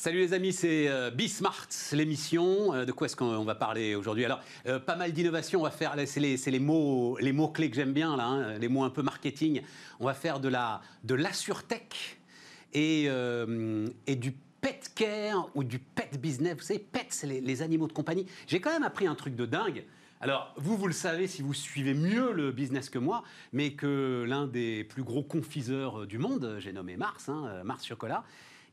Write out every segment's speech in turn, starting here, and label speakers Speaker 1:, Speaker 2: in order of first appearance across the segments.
Speaker 1: Salut les amis, c'est euh, Bismart, l'émission. Euh, de quoi est-ce qu'on va parler aujourd'hui? Alors, euh, pas mal d'innovations. On va faire, c'est les, les, mots, les mots clés que j'aime bien là, hein, les mots un peu marketing. On va faire de la de l'assurtech et, et du pet care ou du pet business. Vous savez, pet, c'est les, animaux de compagnie. J'ai quand même appris un truc de dingue. Alors, vous, vous le savez si vous suivez mieux le business que moi, mais que l'un des plus gros confiseurs du monde, j'ai nommé Mars, hein, Mars Chocolat,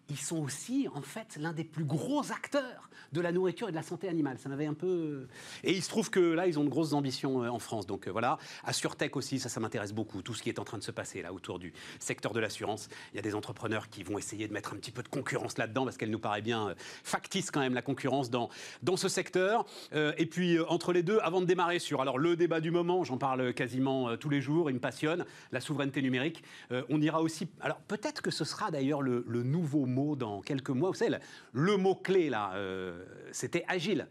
Speaker 1: ils sont aussi, en fait, l'un des plus gros acteurs de la nourriture et de la santé animale. Ça m'avait un peu. Et il se trouve que là, ils ont de grosses ambitions euh, en France. Donc euh, voilà. AssureTech aussi, ça, ça m'intéresse beaucoup. Tout ce qui est en train de se passer là autour du secteur de l'assurance. Il y a des entrepreneurs qui vont essayer de mettre un petit peu de concurrence là-dedans parce qu'elle nous paraît bien euh, factice quand même, la concurrence dans, dans ce secteur. et puis, entre les deux, avant de démarrer sur alors, le débat du moment, j'en parle quasiment tous les jours, il me passionne, la souveraineté numérique. on ira aussi. Alors, peut-être que ce sera d'ailleurs le, le nouveau dans quelques mois. Vous savez, le mot-clé, là, euh, c'était agile.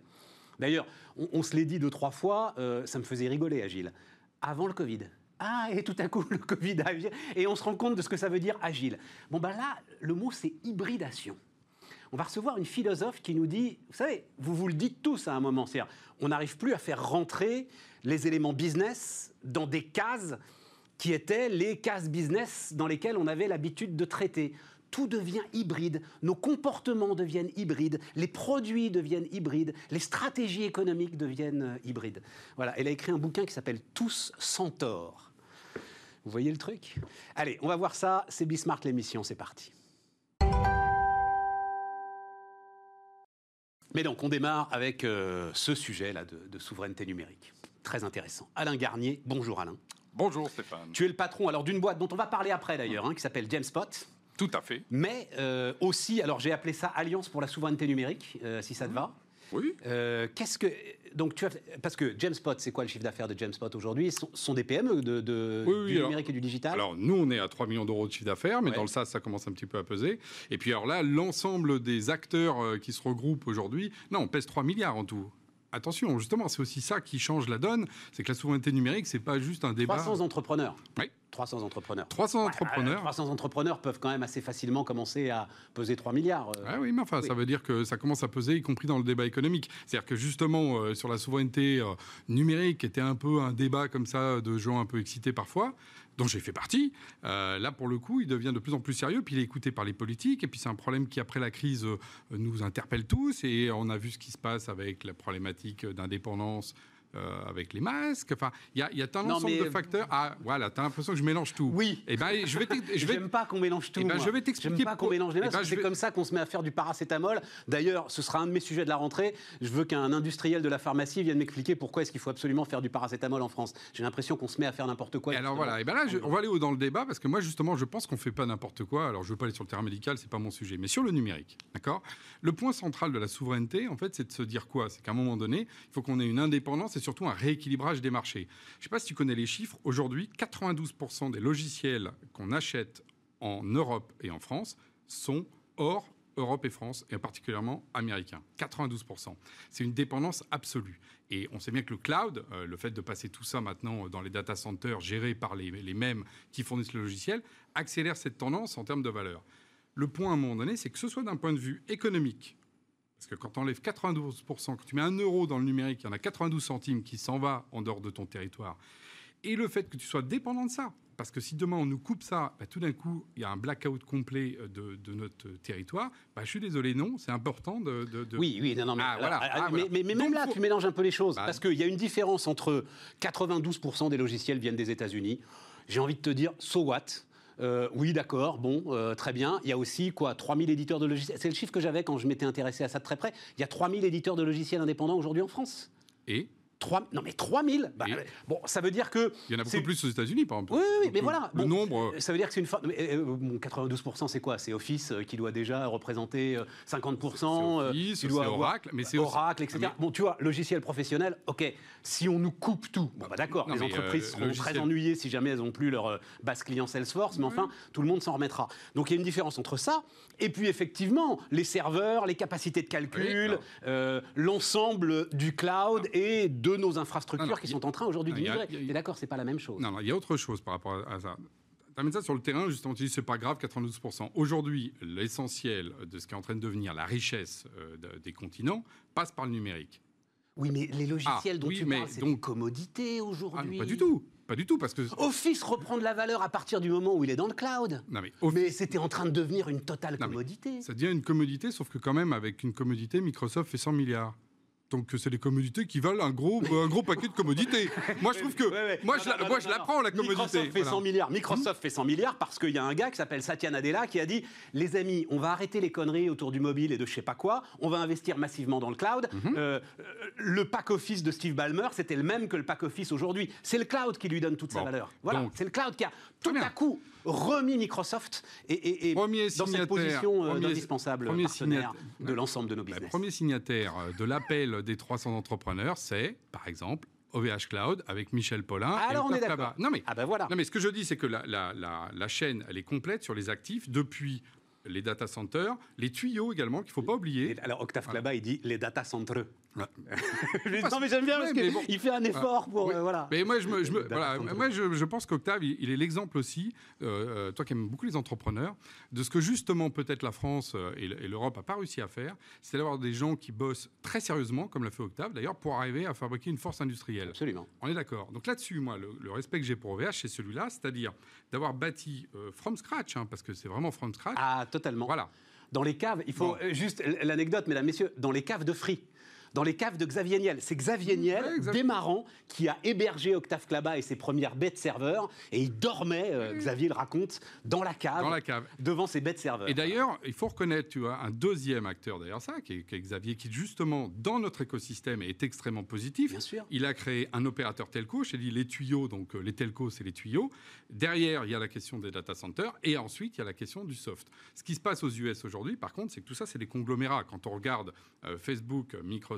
Speaker 1: D'ailleurs, on, se l'est dit deux, trois fois, euh, ça me faisait rigoler, agile. Avant le Covid. Ah, et tout à coup, le Covid agile. Et on se rend compte de ce que ça veut dire agile. Bon, ben là, le mot, c'est hybridation. On va recevoir une philosophe qui nous dit, vous savez, vous vous le dites tous à un moment, c'est-à-dire, on n'arrive plus à faire rentrer les éléments business dans des cases qui étaient les cases business dans lesquelles on avait l'habitude de traiter tout devient hybride, nos comportements deviennent hybrides, les produits deviennent hybrides, les stratégies économiques deviennent euh, hybrides. Voilà, elle a écrit un bouquin qui s'appelle Tous sans tort. Vous voyez le truc? Allez, on va voir ça, c'est Bismart l'émission, c'est parti. Mais donc, on démarre avec euh, ce sujet-là de, souveraineté numérique. Très intéressant. Alain Garnier, bonjour Alain.
Speaker 2: Bonjour Stéphane.
Speaker 1: Tu es le patron alors d'une boîte dont on va parler après d'ailleurs, hein, qui s'appelle Jamespot.
Speaker 2: Tout à fait.
Speaker 1: Mais euh, aussi, alors j'ai appelé ça Alliance pour la souveraineté numérique, euh, si ça te va.
Speaker 2: Oui.
Speaker 1: Euh, qu'est-ce que donc tu as, parce que Jamespot, c'est quoi le chiffre d'affaires de Jamespot aujourd'hui? Ce sont des PME de, du numérique et du digital?
Speaker 2: Alors nous, on est à 3 millions d'euros de chiffre d'affaires, mais dans le SaaS, ça commence un petit peu à peser. Et puis alors là, l'ensemble des acteurs qui se regroupent aujourd'hui, non, on pèse 3 milliards en tout attention, justement, c'est aussi ça qui change la donne, c'est que la souveraineté numérique, c'est pas juste un débat.
Speaker 1: 300 entrepreneurs.
Speaker 2: Oui.
Speaker 1: 300 entrepreneurs.
Speaker 2: 300 entrepreneurs.
Speaker 1: 300 entrepreneurs peuvent quand même assez facilement commencer à peser 3 milliards.
Speaker 2: Euh. Ah oui, mais enfin, ça veut dire que ça commence à peser, y compris dans le débat économique. C'est-à-dire que justement, euh, sur la souveraineté euh, numérique, qui était un peu un débat comme ça de gens un peu excités parfois, dont j'ai fait partie, là, pour le coup, il devient de plus en plus sérieux, puis il est écouté par les politiques, et puis c'est un problème qui, après la crise, nous interpelle tous, et on a vu ce qui se passe avec la problématique d'indépendance euh, avec les masques. Enfin, il y a, y a un ensemble de facteurs. Ah, voilà, tu as l'impression que je mélange tout.
Speaker 1: Oui.
Speaker 2: Et eh ben, je vais.
Speaker 1: Je vais. pas qu'on mélange tout. Eh
Speaker 2: ben, je vais t'expliquer.
Speaker 1: pas qu'on mélange les masques. Eh ben, c'est comme ça qu'on se met à faire du paracétamol. D'ailleurs, ce sera un de mes sujets de la rentrée. Je veux qu'un industriel de la pharmacie vienne m'expliquer pourquoi est-ce qu'il faut absolument faire du paracétamol en France. J'ai l'impression qu'on se met à faire n'importe quoi.
Speaker 2: Et alors voilà. Et ben là, on va aller dans le débat parce que moi, justement, je pense qu'on fait pas n'importe quoi. Alors, je veux pas aller sur le terrain médical, c'est pas mon sujet, mais sur le numérique, d'accord? Le point central de la souveraineté, en fait, c'est de se dire quoi? C'est qu'à un moment donné, il faut qu'on ait une indépendance et surtout un rééquilibrage des marchés. Je ne sais pas si tu connais les chiffres. Aujourd'hui, 92% des logiciels qu'on achète en Europe et en France sont hors Europe et France, et particulièrement américains. 92%. C'est une dépendance absolue. Et on sait bien que le cloud, euh, le fait de passer tout ça maintenant dans les data centers gérés par les, les mêmes qui fournissent le logiciel, accélère cette tendance en termes de valeur. Le point à un moment donné, c'est que ce soit d'un point de vue économique, parce que quand on enlève 92%, quand tu mets un euro dans le numérique, il y en a 92 centimes qui s'en va en dehors de ton territoire. Et le fait que tu sois dépendant de ça, parce que si demain on nous coupe ça, bah, tout d'un coup il y a un blackout complet euh, de, notre territoire. Bah, je suis désolé, non, c'est important de,
Speaker 1: Oui, oui, non, non, mais, ah, voilà. Ah, mais, même là, tu mélanges un peu les choses, bah, parce qu'il y a une différence entre 92% des logiciels viennent des États-Unis. J'ai envie de te dire, so what? Euh, oui, d'accord, bon, euh, très bien. Il y a aussi, quoi, 3000 éditeurs de logiciels. C'est le chiffre que j'avais quand je m'étais intéressé à ça de très près. Il y a 3000 éditeurs de logiciels indépendants aujourd'hui en France.
Speaker 2: Et?
Speaker 1: 3, non mais 3000 bah, Bon, ça veut dire que...
Speaker 2: Il y en a beaucoup plus aux États-Unis, par exemple.
Speaker 1: Oui, oui, mais voilà.
Speaker 2: Le nombre...
Speaker 1: Ça veut dire que c'est une forme... 92%, c'est quoi? C'est Office euh, qui doit déjà représenter 50%.
Speaker 2: Euh, Office, c'est Oracle, mais c'est
Speaker 1: Oracle, etc. Bon, tu vois, logiciel professionnel, ok. Si on nous coupe tout, bon, bah, d'accord, les entreprises seront très ennuyées si jamais elles n'ont plus leur base client Salesforce, mais enfin, tout le monde s'en remettra. Donc il y a une différence entre ça, et puis effectivement, les serveurs, les capacités de calcul, l'ensemble du cloud et de nos infrastructures qui sont en train aujourd'hui de migrer. d'accord, c'est pas la même chose.
Speaker 2: Non, non, il y a autre chose par rapport à ça. amènes ça sur le terrain, justement, tu dis c'est pas grave, 92%. Aujourd'hui, l'essentiel de ce qui est en train de devenir la richesse euh, de- des continents passe par le numérique.
Speaker 1: Oui, mais les logiciels
Speaker 2: Ah,
Speaker 1: dont
Speaker 2: oui,
Speaker 1: tu
Speaker 2: mais
Speaker 1: parles, c'est
Speaker 2: donc-
Speaker 1: une commodité
Speaker 2: Ah,
Speaker 1: aujourd'hui.
Speaker 2: pas du tout, pas du tout, parce que
Speaker 1: Office reprend de la valeur à partir du moment où il est dans le cloud.
Speaker 2: non mais, au-
Speaker 1: Mais c'était en train de devenir une totale
Speaker 2: Non,
Speaker 1: commodité.
Speaker 2: ça devient une commodité, sauf que quand même avec une commodité, Microsoft fait 100 milliards. Donc c'est des commodités qui valent un gros, un gros paquet de commodités. Moi je trouve que,
Speaker 1: Ouais, ouais.
Speaker 2: moi
Speaker 1: Non,
Speaker 2: je,
Speaker 1: non, non,
Speaker 2: moi
Speaker 1: non,
Speaker 2: je
Speaker 1: non,
Speaker 2: la prends la
Speaker 1: non.
Speaker 2: commodité.
Speaker 1: Microsoft fait
Speaker 2: Voilà.
Speaker 1: 100 milliards. Microsoft fait 100 milliards parce qu'il y a un gars qui s'appelle Satya Nadella qui a dit les amis, on va arrêter les conneries autour du mobile et de je sais pas quoi. On va investir massivement dans le cloud.
Speaker 2: Mhm.
Speaker 1: Euh, euh, le pack office de Steve Ballmer, c'était le même que le pack office aujourd'hui. C'est le cloud qui lui donne toute sa valeur. Voilà, c'est le cloud qui a tout à coup remis Microsoft et, et- dans cette position euh,
Speaker 2: premier-
Speaker 1: d'indispensable
Speaker 2: premier
Speaker 1: partenaire de l'ensemble de nos
Speaker 2: Le
Speaker 1: business.
Speaker 2: premier signataire euh, de l'appel des 300 entrepreneurs, c'est par exemple OVH Cloud avec Michel Paulin. et
Speaker 1: Alors on est d'accord.
Speaker 2: Non mais
Speaker 1: Ah ben voilà.
Speaker 2: Non, mais ce que je dis, c'est que la, la- la- la chaîne, elle est complète sur les actifs depuis les data centers, les tuyaux également, qu'il ne faut pas oublier.
Speaker 1: Alors Octave Klaba, il dit les data centres.
Speaker 2: Ouais.
Speaker 1: non mais j'aime bien parce
Speaker 2: mais bon.
Speaker 1: qu'il fait un effort pour
Speaker 2: Oui.
Speaker 1: euh, voilà.
Speaker 2: Mais moi, je, me, je me-
Speaker 1: Data
Speaker 2: voilà, moi, je, je pense qu'Octave, il, il est l'exemple aussi, euh, euh, toi qui aimes beaucoup les entrepreneurs, de ce que justement peut-être la France et l'Europe n'a pas réussi à faire, c'est d'avoir des gens qui bossent très sérieusement, comme l'a fait Octave d'ailleurs, pour arriver à fabriquer une force industrielle.
Speaker 1: Absolument.
Speaker 2: On est d'accord. Donc là-dessus, moi, le, le respect que j'ai pour OVH, c'est celui-là, c'est-à-dire d'avoir bâti euh, from scratch, hein, parce que c'est vraiment from scratch.
Speaker 1: Ah totalement.
Speaker 2: Voilà.
Speaker 1: Dans les caves, il faut
Speaker 2: Bon.
Speaker 1: juste l'anecdote, mesdames, messieurs, dans les caves de Free. Dans les caves de Xavier Niel. C'est Xavier Niel,
Speaker 2: Ouais,
Speaker 1: démarrant, qui a hébergé Octave Klaba et ses premières bêtes serveurs. Et il dormait, euh, Xavier le raconte, dans la cave,
Speaker 2: Dans la cave.
Speaker 1: devant ses bêtes serveurs.
Speaker 2: Et d'ailleurs, il faut reconnaître, tu vois, un deuxième acteur derrière ça, qui est, qui est Xavier, qui justement, dans notre écosystème, est extrêmement positif.
Speaker 1: Bien sûr.
Speaker 2: Il a créé un opérateur telco, j'ai dit les tuyaux, donc euh, les telcos, c'est les tuyaux. Derrière, il y a la question des data centers, et ensuite, il y a la question du soft. Ce qui se passe aux US aujourd'hui, par contre, c'est que tout ça, c'est des conglomérats. Quand on regarde euh, Facebook, Microsoft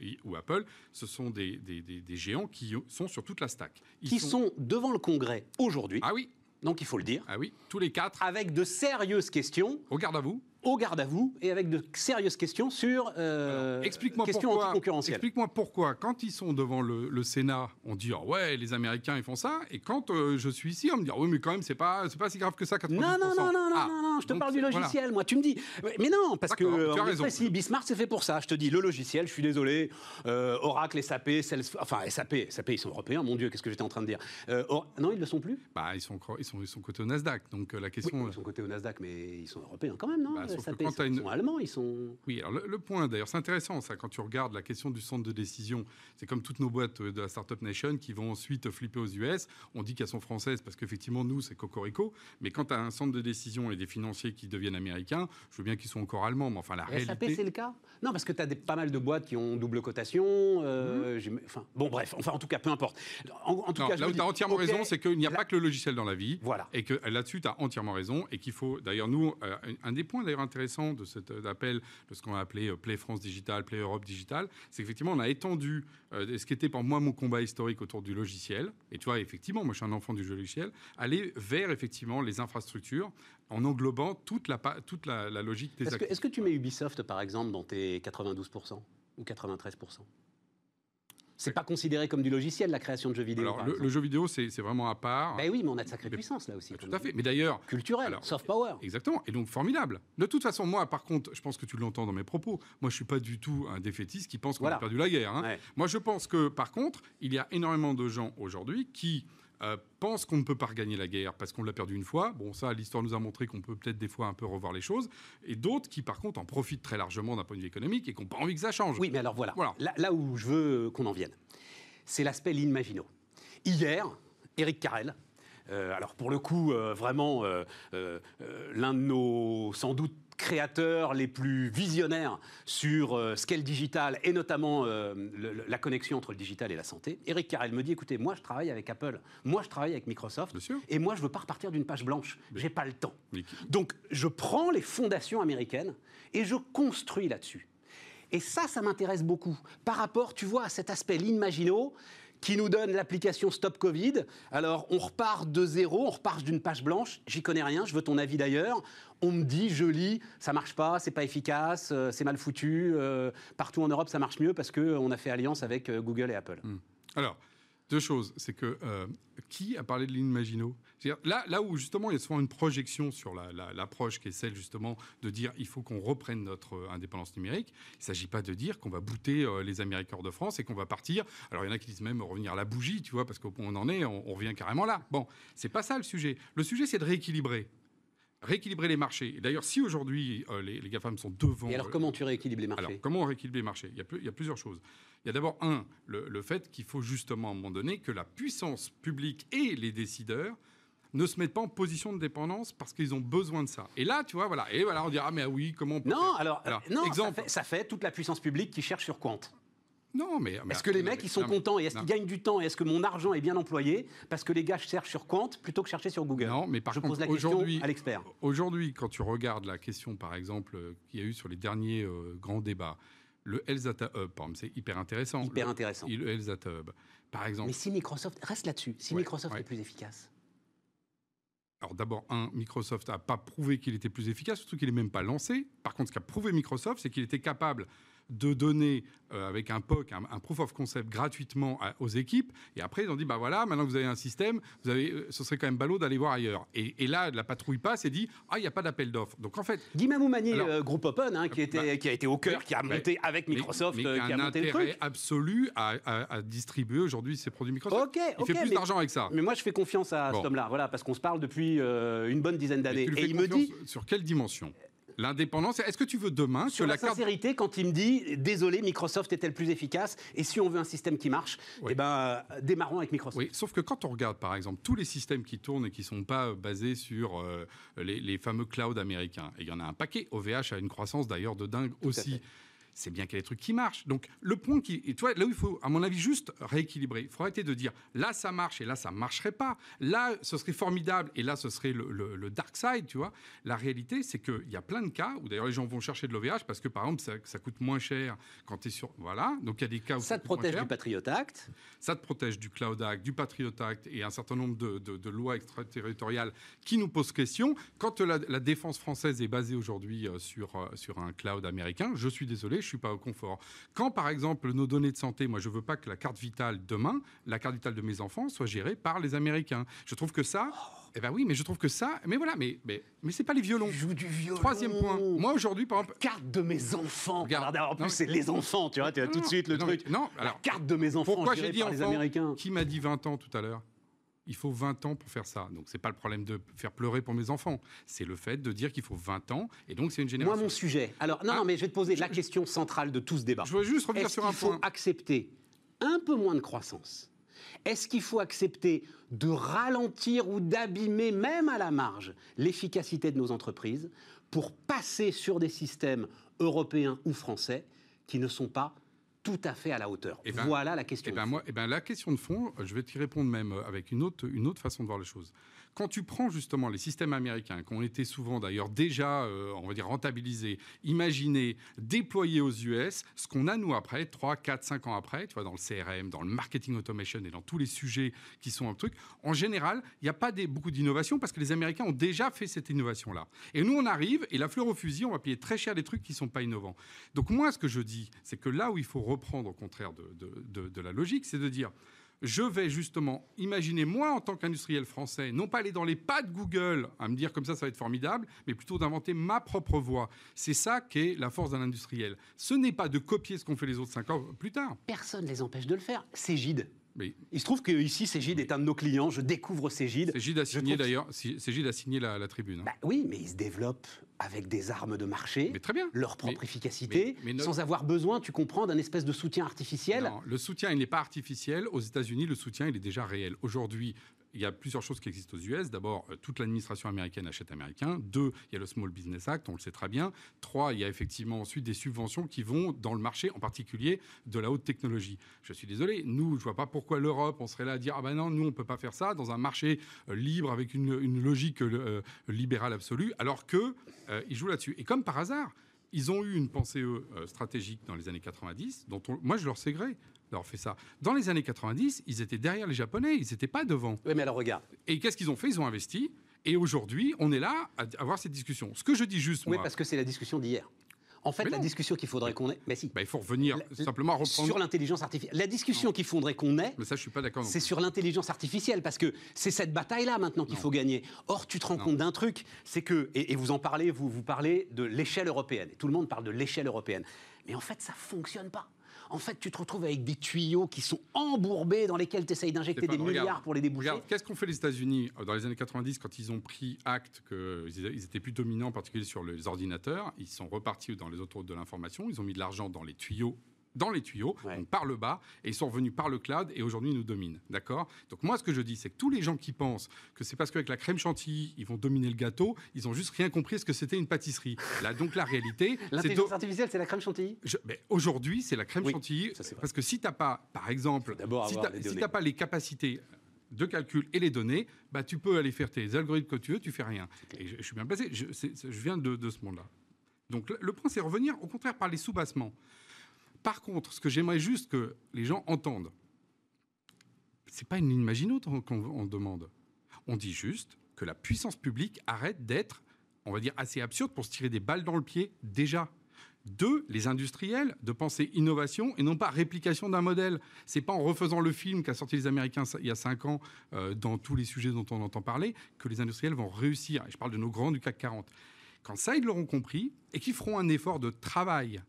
Speaker 2: et- ou Apple, ce sont des, des- des- des géants qui sont sur toute la stack. Ils
Speaker 1: Qui sont devant le Congrès aujourd'hui,
Speaker 2: Ah oui,
Speaker 1: donc il faut le dire,
Speaker 2: ah oui, tous les quatre,
Speaker 1: avec de sérieuses questions.
Speaker 2: Au garde à vous.
Speaker 1: Au garde à vous et avec de sérieuses questions sur euh,
Speaker 2: Explique-moi
Speaker 1: questions
Speaker 2: pourquoi. Explique-moi pourquoi, quand ils sont devant le, le Sénat, on dit ah ouais, les Américains ils font ça, et quand euh, je suis ici, on me dit ah oui, mais quand même c'est pas c'est pas si grave que ça. 90%.
Speaker 1: Non, non, non, non, non,
Speaker 2: Ah,
Speaker 1: non, non, je te parle du
Speaker 2: voilà.
Speaker 1: logiciel, moi. Tu me dis. Mais non, parce que.
Speaker 2: Tu as raison.
Speaker 1: précis, Bismarck, c'est fait pour ça. Je te dis, le logiciel, je suis désolé. euh, Oracle, SAP, Salesforce. Enfin, SAP, SAP, ils sont européens, mon Dieu, qu'est-ce que j'étais en train de dire Euh, Or- Non, ils ne le sont plus?
Speaker 2: Bah ils sont ils sont ils sont cotés au Nasdaq, donc euh, la
Speaker 1: Oui,
Speaker 2: question.
Speaker 1: ils sont cotés au Nasdaq, mais ils sont européens quand même, non?
Speaker 2: Bah,
Speaker 1: SAP,
Speaker 2: quand
Speaker 1: ils
Speaker 2: une-
Speaker 1: sont allemands, ils sont.
Speaker 2: Oui, alors le, le point d'ailleurs, c'est intéressant ça quand tu regardes la question du centre de décision. C'est comme toutes nos boîtes euh, de la Startup Nation qui vont ensuite flipper aux US. On dit qu'elles sont françaises parce qu'effectivement nous c'est cocorico, mais quand tu as un centre de décision et des financiers qui deviennent américains, je veux bien qu'ils soient encore allemands, mais enfin la
Speaker 1: SAP,
Speaker 2: réalité.
Speaker 1: c'est le cas Non, parce que tu as pas mal de boîtes qui ont double cotation. euh, j'im- Enfin, bon, bref, enfin, en tout cas, peu importe. En, en tout
Speaker 2: Non,
Speaker 1: cas,
Speaker 2: là où tu as entièrement raison, c'est qu'il n'y a pas que le logiciel dans la vie.
Speaker 1: Voilà.
Speaker 2: Et que là-dessus, tu as entièrement raison. Et qu'il faut, d'ailleurs, nous, euh, un des points d'ailleurs intéressants de cet euh, appel, de ce qu'on a appelé euh, Play France Digital, Play Europe Digital, c'est qu'effectivement, on a étendu euh, ce qui était pour moi mon combat historique autour du logiciel. Et tu vois, effectivement, moi, je suis un enfant du jeu logiciel, aller vers effectivement les infrastructures en englobant toute la, toute la, la logique des
Speaker 1: Est-ce que,
Speaker 2: actifs.
Speaker 1: est-ce que tu mets Ubisoft, par exemple, dans tes 92% ou 93% C'est pas considéré comme du logiciel, la création de jeux vidéo.
Speaker 2: Alors, le, jeu vidéo, c'est vraiment à part.
Speaker 1: Ben oui, mais on a de sacrées
Speaker 2: Mais-
Speaker 1: puissances là aussi.
Speaker 2: Tout à fait. Mais d'ailleurs,
Speaker 1: Culturel,
Speaker 2: Alors,
Speaker 1: soft power.
Speaker 2: Exactement. Et donc formidable. De toute façon, moi, par contre, je pense que tu l'entends dans mes propos. Moi, je suis pas du tout un défaitiste qui pense qu'on
Speaker 1: Voilà.
Speaker 2: a perdu la guerre. hein.
Speaker 1: Ouais.
Speaker 2: Moi, je pense que, par contre, il y a énormément de gens aujourd'hui qui euh, pensent qu'on ne peut pas regagner la guerre parce qu'on l'a perdu une fois. Bon, ça, l'histoire nous a montré qu'on peut peut-être des fois un peu revoir les choses. Et d'autres qui, par contre, en profitent très largement d'un point de vue économique et qui n'ont pas envie que ça change.
Speaker 1: Oui, mais alors voilà.
Speaker 2: Voilà.
Speaker 1: Là, là où je veux qu'on en vienne, c'est l'aspect Lean Maginot. Hier, Eric Carrel, euh, alors pour le coup, euh, vraiment euh, euh, euh, l'un de nos, sans doute, créateurs les plus visionnaires sur euh, ce qu'est le digital et notamment euh, le- la connexion entre le digital et la santé. Eric Carrel me dit écoutez, moi je travaille avec Apple, moi je travaille avec Microsoft, et moi je veux pas repartir d'une page blanche. J'ai pas le temps. Donc, je prends les fondations américaines et je construis là-dessus. Et ça, ça m'intéresse beaucoup. Par rapport, tu vois, à cet aspect Lean Maginot qui nous donne l'application Stop Covid. Alors, on repart de zéro, on repart d'une page blanche. J'y connais rien, je veux ton avis d'ailleurs. On me dit, je lis, ça marche pas, c'est pas efficace, euh, c'est mal foutu. euh, partout en Europe, ça marche mieux parce qu'on a fait alliance avec euh, Google et Apple.
Speaker 2: Alors, Deux choses. C'est que euh, qui a parlé de ligne Maginot? Là, là où justement il y a souvent une projection sur l'approche qui est celle justement de dire il faut qu'on reprenne notre euh, indépendance numérique. Il ne s'agit pas de dire qu'on va bouter euh, les Américains de France et qu'on va partir. Alors il y en a qui disent même revenir à la bougie, tu vois, parce qu'on en est, on, revient carrément là. Bon, c'est pas ça le sujet. Le sujet c'est de rééquilibrer rééquilibrer les marchés. D'ailleurs, si aujourd'hui les, les, GAFAM sont devant.
Speaker 1: Et alors, comment tu rééquilibres les marchés?
Speaker 2: Alors, comment on rééquilibre les marchés? Il y, a, il y, a, plusieurs choses. Il y a d'abord, un, le, fait qu'il faut justement, à un moment donné, que la puissance publique et les décideurs ne se mettent pas en position de dépendance parce qu'ils ont besoin de ça. Et là, tu vois, voilà. Et voilà, on dira, ah, mais oui, comment on peut
Speaker 1: Non, alors, non exemple, ça fait, toute la puissance publique qui cherche sur compte.
Speaker 2: Non, mais.
Speaker 1: Est-ce que les mecs, ils sont contents et est-ce qu'ils gagnent du temps et est-ce que mon argent est bien employé Parce que les gars cherchent sur compte plutôt que chercher sur Google.
Speaker 2: Non, mais par
Speaker 1: Je
Speaker 2: contre,
Speaker 1: pose la question à l'expert.
Speaker 2: Aujourd'hui, quand tu regardes la question, par exemple, qu'il y a eu sur les derniers euh, grands débats, le Health Data Hub, c'est hyper intéressant.
Speaker 1: Hyper intéressant.
Speaker 2: Le Health Data Hub, par exemple.
Speaker 1: Mais si Microsoft, reste là-dessus, si Microsoft est plus efficace.
Speaker 2: Alors d'abord, un, Microsoft n'a pas prouvé qu'il était plus efficace, surtout qu'il n'est même pas lancé. Par contre, ce qu'a prouvé Microsoft, c'est qu'il était capable de donner euh, avec un POC, un, proof of concept gratuitement aux équipes. Et après, ils ont dit, bah voilà, maintenant que vous avez un système, vous avez, euh, ce serait quand même ballot d'aller voir ailleurs. Et, là, la patrouille passe et dit, ah, il n'y a pas d'appel d'offre. Donc en fait.
Speaker 1: Guy Mamoumani, euh, Groupe Open, hein, qui, était, bah, qui a été au cœur, qui a monté avec Microsoft,
Speaker 2: qui
Speaker 1: a, monté
Speaker 2: le truc. absolu à, distribuer aujourd'hui ses produits Microsoft.
Speaker 1: Ok,
Speaker 2: il fait plus d'argent avec ça.
Speaker 1: Mais moi, je fais confiance à cet homme-là, voilà, parce qu'on se parle depuis une bonne dizaine d'années. Et, il me dit.
Speaker 2: Sur quelle dimension? L'indépendance, est-ce que tu veux demain
Speaker 1: Sur la, sincérité, quand il me dit désolé, Microsoft est-elle plus efficace Et si on veut un système qui marche, eh ben, démarrons avec Microsoft.
Speaker 2: Oui, sauf que quand on regarde par exemple tous les systèmes qui tournent et qui ne sont pas basés sur euh, les, fameux clouds américains, et il y en a un paquet, OVH a une croissance d'ailleurs de dingue aussi c'est bien qu'il y a des trucs qui marchent. Donc le point qui, et toi, là où il faut, à mon avis, juste rééquilibrer. Il faut arrêter de dire là ça marche et là ça marcherait pas. Là ce serait formidable et là ce serait le, dark side, tu vois. La réalité, c'est qu'il y a plein de cas où d'ailleurs les gens vont chercher de l'OVH parce que par exemple ça, coûte moins cher quand tu es sur, voilà. Donc il y a des cas où
Speaker 1: ça, te protège du Patriot Act?
Speaker 2: Ça te protège du Cloud Act, du Patriot Act et un certain nombre de, lois extraterritoriales qui nous posent question. Quand la, défense française est basée aujourd'hui euh, sur euh, sur un cloud américain, je suis désolé je suis pas au confort. Quand, par exemple, nos données de santé, moi, je veux pas que la carte vitale demain, la carte vitale de mes enfants, soit gérée par les Américains. Je trouve que ça. Eh ben oui, mais je trouve que ça, mais voilà, mais mais mais c'est pas les violons.
Speaker 1: Je joue du violon.
Speaker 2: Troisième point. Moi aujourd'hui, par exemple,
Speaker 1: carte de mes enfants. Regarde, en plus c'est les enfants, tu vois, tu as tout de suite le truc.
Speaker 2: non, alors
Speaker 1: carte de mes enfants.
Speaker 2: Pourquoi j'ai dit
Speaker 1: par les Américains
Speaker 2: Qui m'a dit 20 ans tout à l'heure? Il faut 20 ans pour faire ça. Donc c'est pas le problème de faire pleurer pour mes enfants, c'est le fait de dire qu'il faut 20 ans et donc c'est une génération.
Speaker 1: Moi mon sujet. Alors non, non ah, mais je vais te poser la question centrale de tout ce débat.
Speaker 2: Je veux juste revenir sur un
Speaker 1: point. Est-ce qu'il faut accepter un peu moins de croissance? Est-ce qu'il faut accepter de ralentir ou d'abîmer même à la marge l'efficacité de nos entreprises pour passer sur des systèmes européens ou français qui ne sont pas tout à fait à la hauteur. Eh ben, voilà la question.
Speaker 2: Eh ben, moi, eh ben, la question de fond, je vais t'y répondre même avec une autre, une autre façon de voir les choses. Quand tu prends justement les systèmes américains, qui ont été souvent d'ailleurs déjà, euh, on va dire, rentabilisés, imaginés, déployés aux US, ce qu'on a nous après, 3, 4, 5 ans après, tu vois, dans le CRM, dans le marketing automation et dans tous les sujets qui sont un truc, en général, il n'y a pas beaucoup d'innovation parce que les Américains ont déjà fait cette innovation-là. Et nous, on arrive et la fleur au fusil, on va payer très cher des trucs qui ne sont pas innovants. Donc moi, ce que je dis, c'est que là où il faut reprendre au contraire de la logique, c'est de dire je vais justement imaginer, moi, en tant qu'industriel français, non pas aller dans les pas de Google à me dire comme ça, ça va être formidable, mais plutôt d'inventer ma propre voie. C'est ça qui est la force d'un industriel. Ce n'est pas de copier ce qu'ont fait les autres cinq ans plus tard.
Speaker 1: Personne ne les empêche de le faire. C'est Gide. Il se trouve que ici, Cégide est un de nos clients. Je découvre Cégide.
Speaker 2: Cégide a signé d'ailleurs. Cégide a signé la, tribune. Hein.
Speaker 1: Bah oui, mais ils se développent avec des armes de marché,
Speaker 2: mais très bien.
Speaker 1: leur propre efficacité, sans avoir besoin, tu comprends, d'un espèce de soutien artificiel.
Speaker 2: Non, le soutien, il n'est pas artificiel. Aux États-Unis, le soutien, il est déjà réel. Aujourd'hui, il y a plusieurs choses qui existent aux US. D'abord, euh, toute l'administration américaine achète américain. Deux, il y a le Small Business Act, on le sait très bien. Trois, il y a effectivement ensuite des subventions qui vont dans le marché, en particulier de la haute technologie. Je suis désolé, nous, je vois pas pourquoi l'Europe, on serait là à dire ah ben non, nous on peut pas faire ça dans un marché euh, libre avec une, logique euh, libérale absolue, alors que ils jouent là-dessus. Et comme par hasard, ils ont eu une pensée stratégique dans les années 90, dont moi je leur sais gré d'avoir fait ça. Dans les années 90, ils étaient derrière les Japonais, ils n'étaient pas devant.
Speaker 1: Oui, mais alors regarde.
Speaker 2: Et qu'est-ce qu'ils ont fait? Ils ont investi. Et aujourd'hui, on est là à avoir cette discussion. Ce que je dis juste,
Speaker 1: Oui, parce que c'est la discussion d'hier. En fait, la discussion qu'il faudrait qu'on ait. Mais si.
Speaker 2: Bah, il faut revenir simplement reprendre.
Speaker 1: Sur l'intelligence artificielle. La discussion qu'il faudrait qu'on ait.
Speaker 2: Mais ça, je suis pas d'accord.
Speaker 1: C'est sur l'intelligence artificielle, parce que c'est cette bataille-là maintenant qu'il faut gagner. Or, tu te rends compte d'un truc, c'est que, et, vous en parlez, vous, vous parlez de l'échelle européenne. tout le monde parle de l'échelle européenne. Mais en fait, ça fonctionne pas en fait, tu te retrouves avec des tuyaux qui sont embourbés dans lesquels tu essayes d'injecter des milliards pour les déboucher.
Speaker 2: Qu'est-ce qu'ont fait les États-Unis euh, dans les années 90 quand ils ont pris acte qu'ils étaient plus dominants, en particulier sur les ordinateurs? Ils sont repartis dans les autres de l'information, ils ont mis de l'argent dans les tuyaux dans les tuyaux, par le bas, et ils sont revenus par le cloud, et aujourd'hui ils nous dominent. D'accord? Donc moi, ce que je dis, c'est que tous les gens qui pensent que c'est parce qu'avec la crème chantilly, ils vont dominer le gâteau, ils ont juste rien compris ce que c'était une pâtisserie. Là, donc la réalité.
Speaker 1: L'intelligence artificielle, c'est la crème chantilly?
Speaker 2: Aujourd'hui, c'est la crème chantilly, parce que si tu n'as pas, par exemple, si tu n'as pas les capacités de calcul et les données, bah, tu peux aller faire tes algorithmes que tu veux, tu fais rien. Et je, suis bien placé, je, je viens de, de ce monde-là. Donc le, point, c'est revenir au contraire par les sous-bassements. Par contre, ce que j'aimerais juste que les gens entendent, c'est pas une ligne Maginot qu'on demande. On dit juste que la puissance publique arrête d'être, on va dire, assez absurde pour se tirer des balles dans le pied déjà. Deux, les industriels de penser innovation et non pas réplication d'un modèle. C'est pas en refaisant le film qu'a sorti les Américains il y a cinq ans euh, dans tous les sujets dont on entend parler que les industriels vont réussir. Je parle de nos grands du CAC 40. Quand ça, ils l'auront compris et qu'ils feront un effort de travail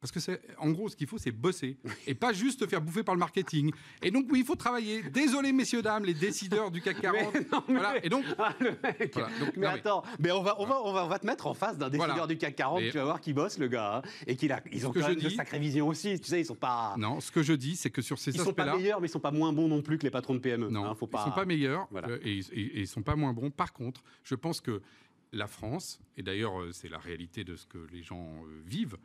Speaker 2: parce que c'est, en gros, ce qu'il faut, c'est bosser et pas juste faire bouffer par le marketing. Et donc, oui, il faut travailler. Désolé, messieurs, dames, les décideurs du CAC 40.
Speaker 1: Voilà. Et donc, ah, mais attends, mais on va, on va, on va, on va te mettre en face d'un décideur du CAC 40. Tu vas voir qui bosse, le gars, hein, et qu'il a, ils ont quand même de sacrées visions aussi. Tu sais, ils sont pas.
Speaker 2: Non, ce que je dis, c'est que sur ces
Speaker 1: aspects-là, ils sont pas meilleurs, mais ils sont pas moins bons non plus que les patrons de PME.
Speaker 2: Non,
Speaker 1: hein, faut pas...
Speaker 2: ils sont pas meilleurs euh, et, et, ils sont pas moins bons. Par contre, je pense que la France, et d'ailleurs, euh, c'est la réalité de ce que les gens euh, vivent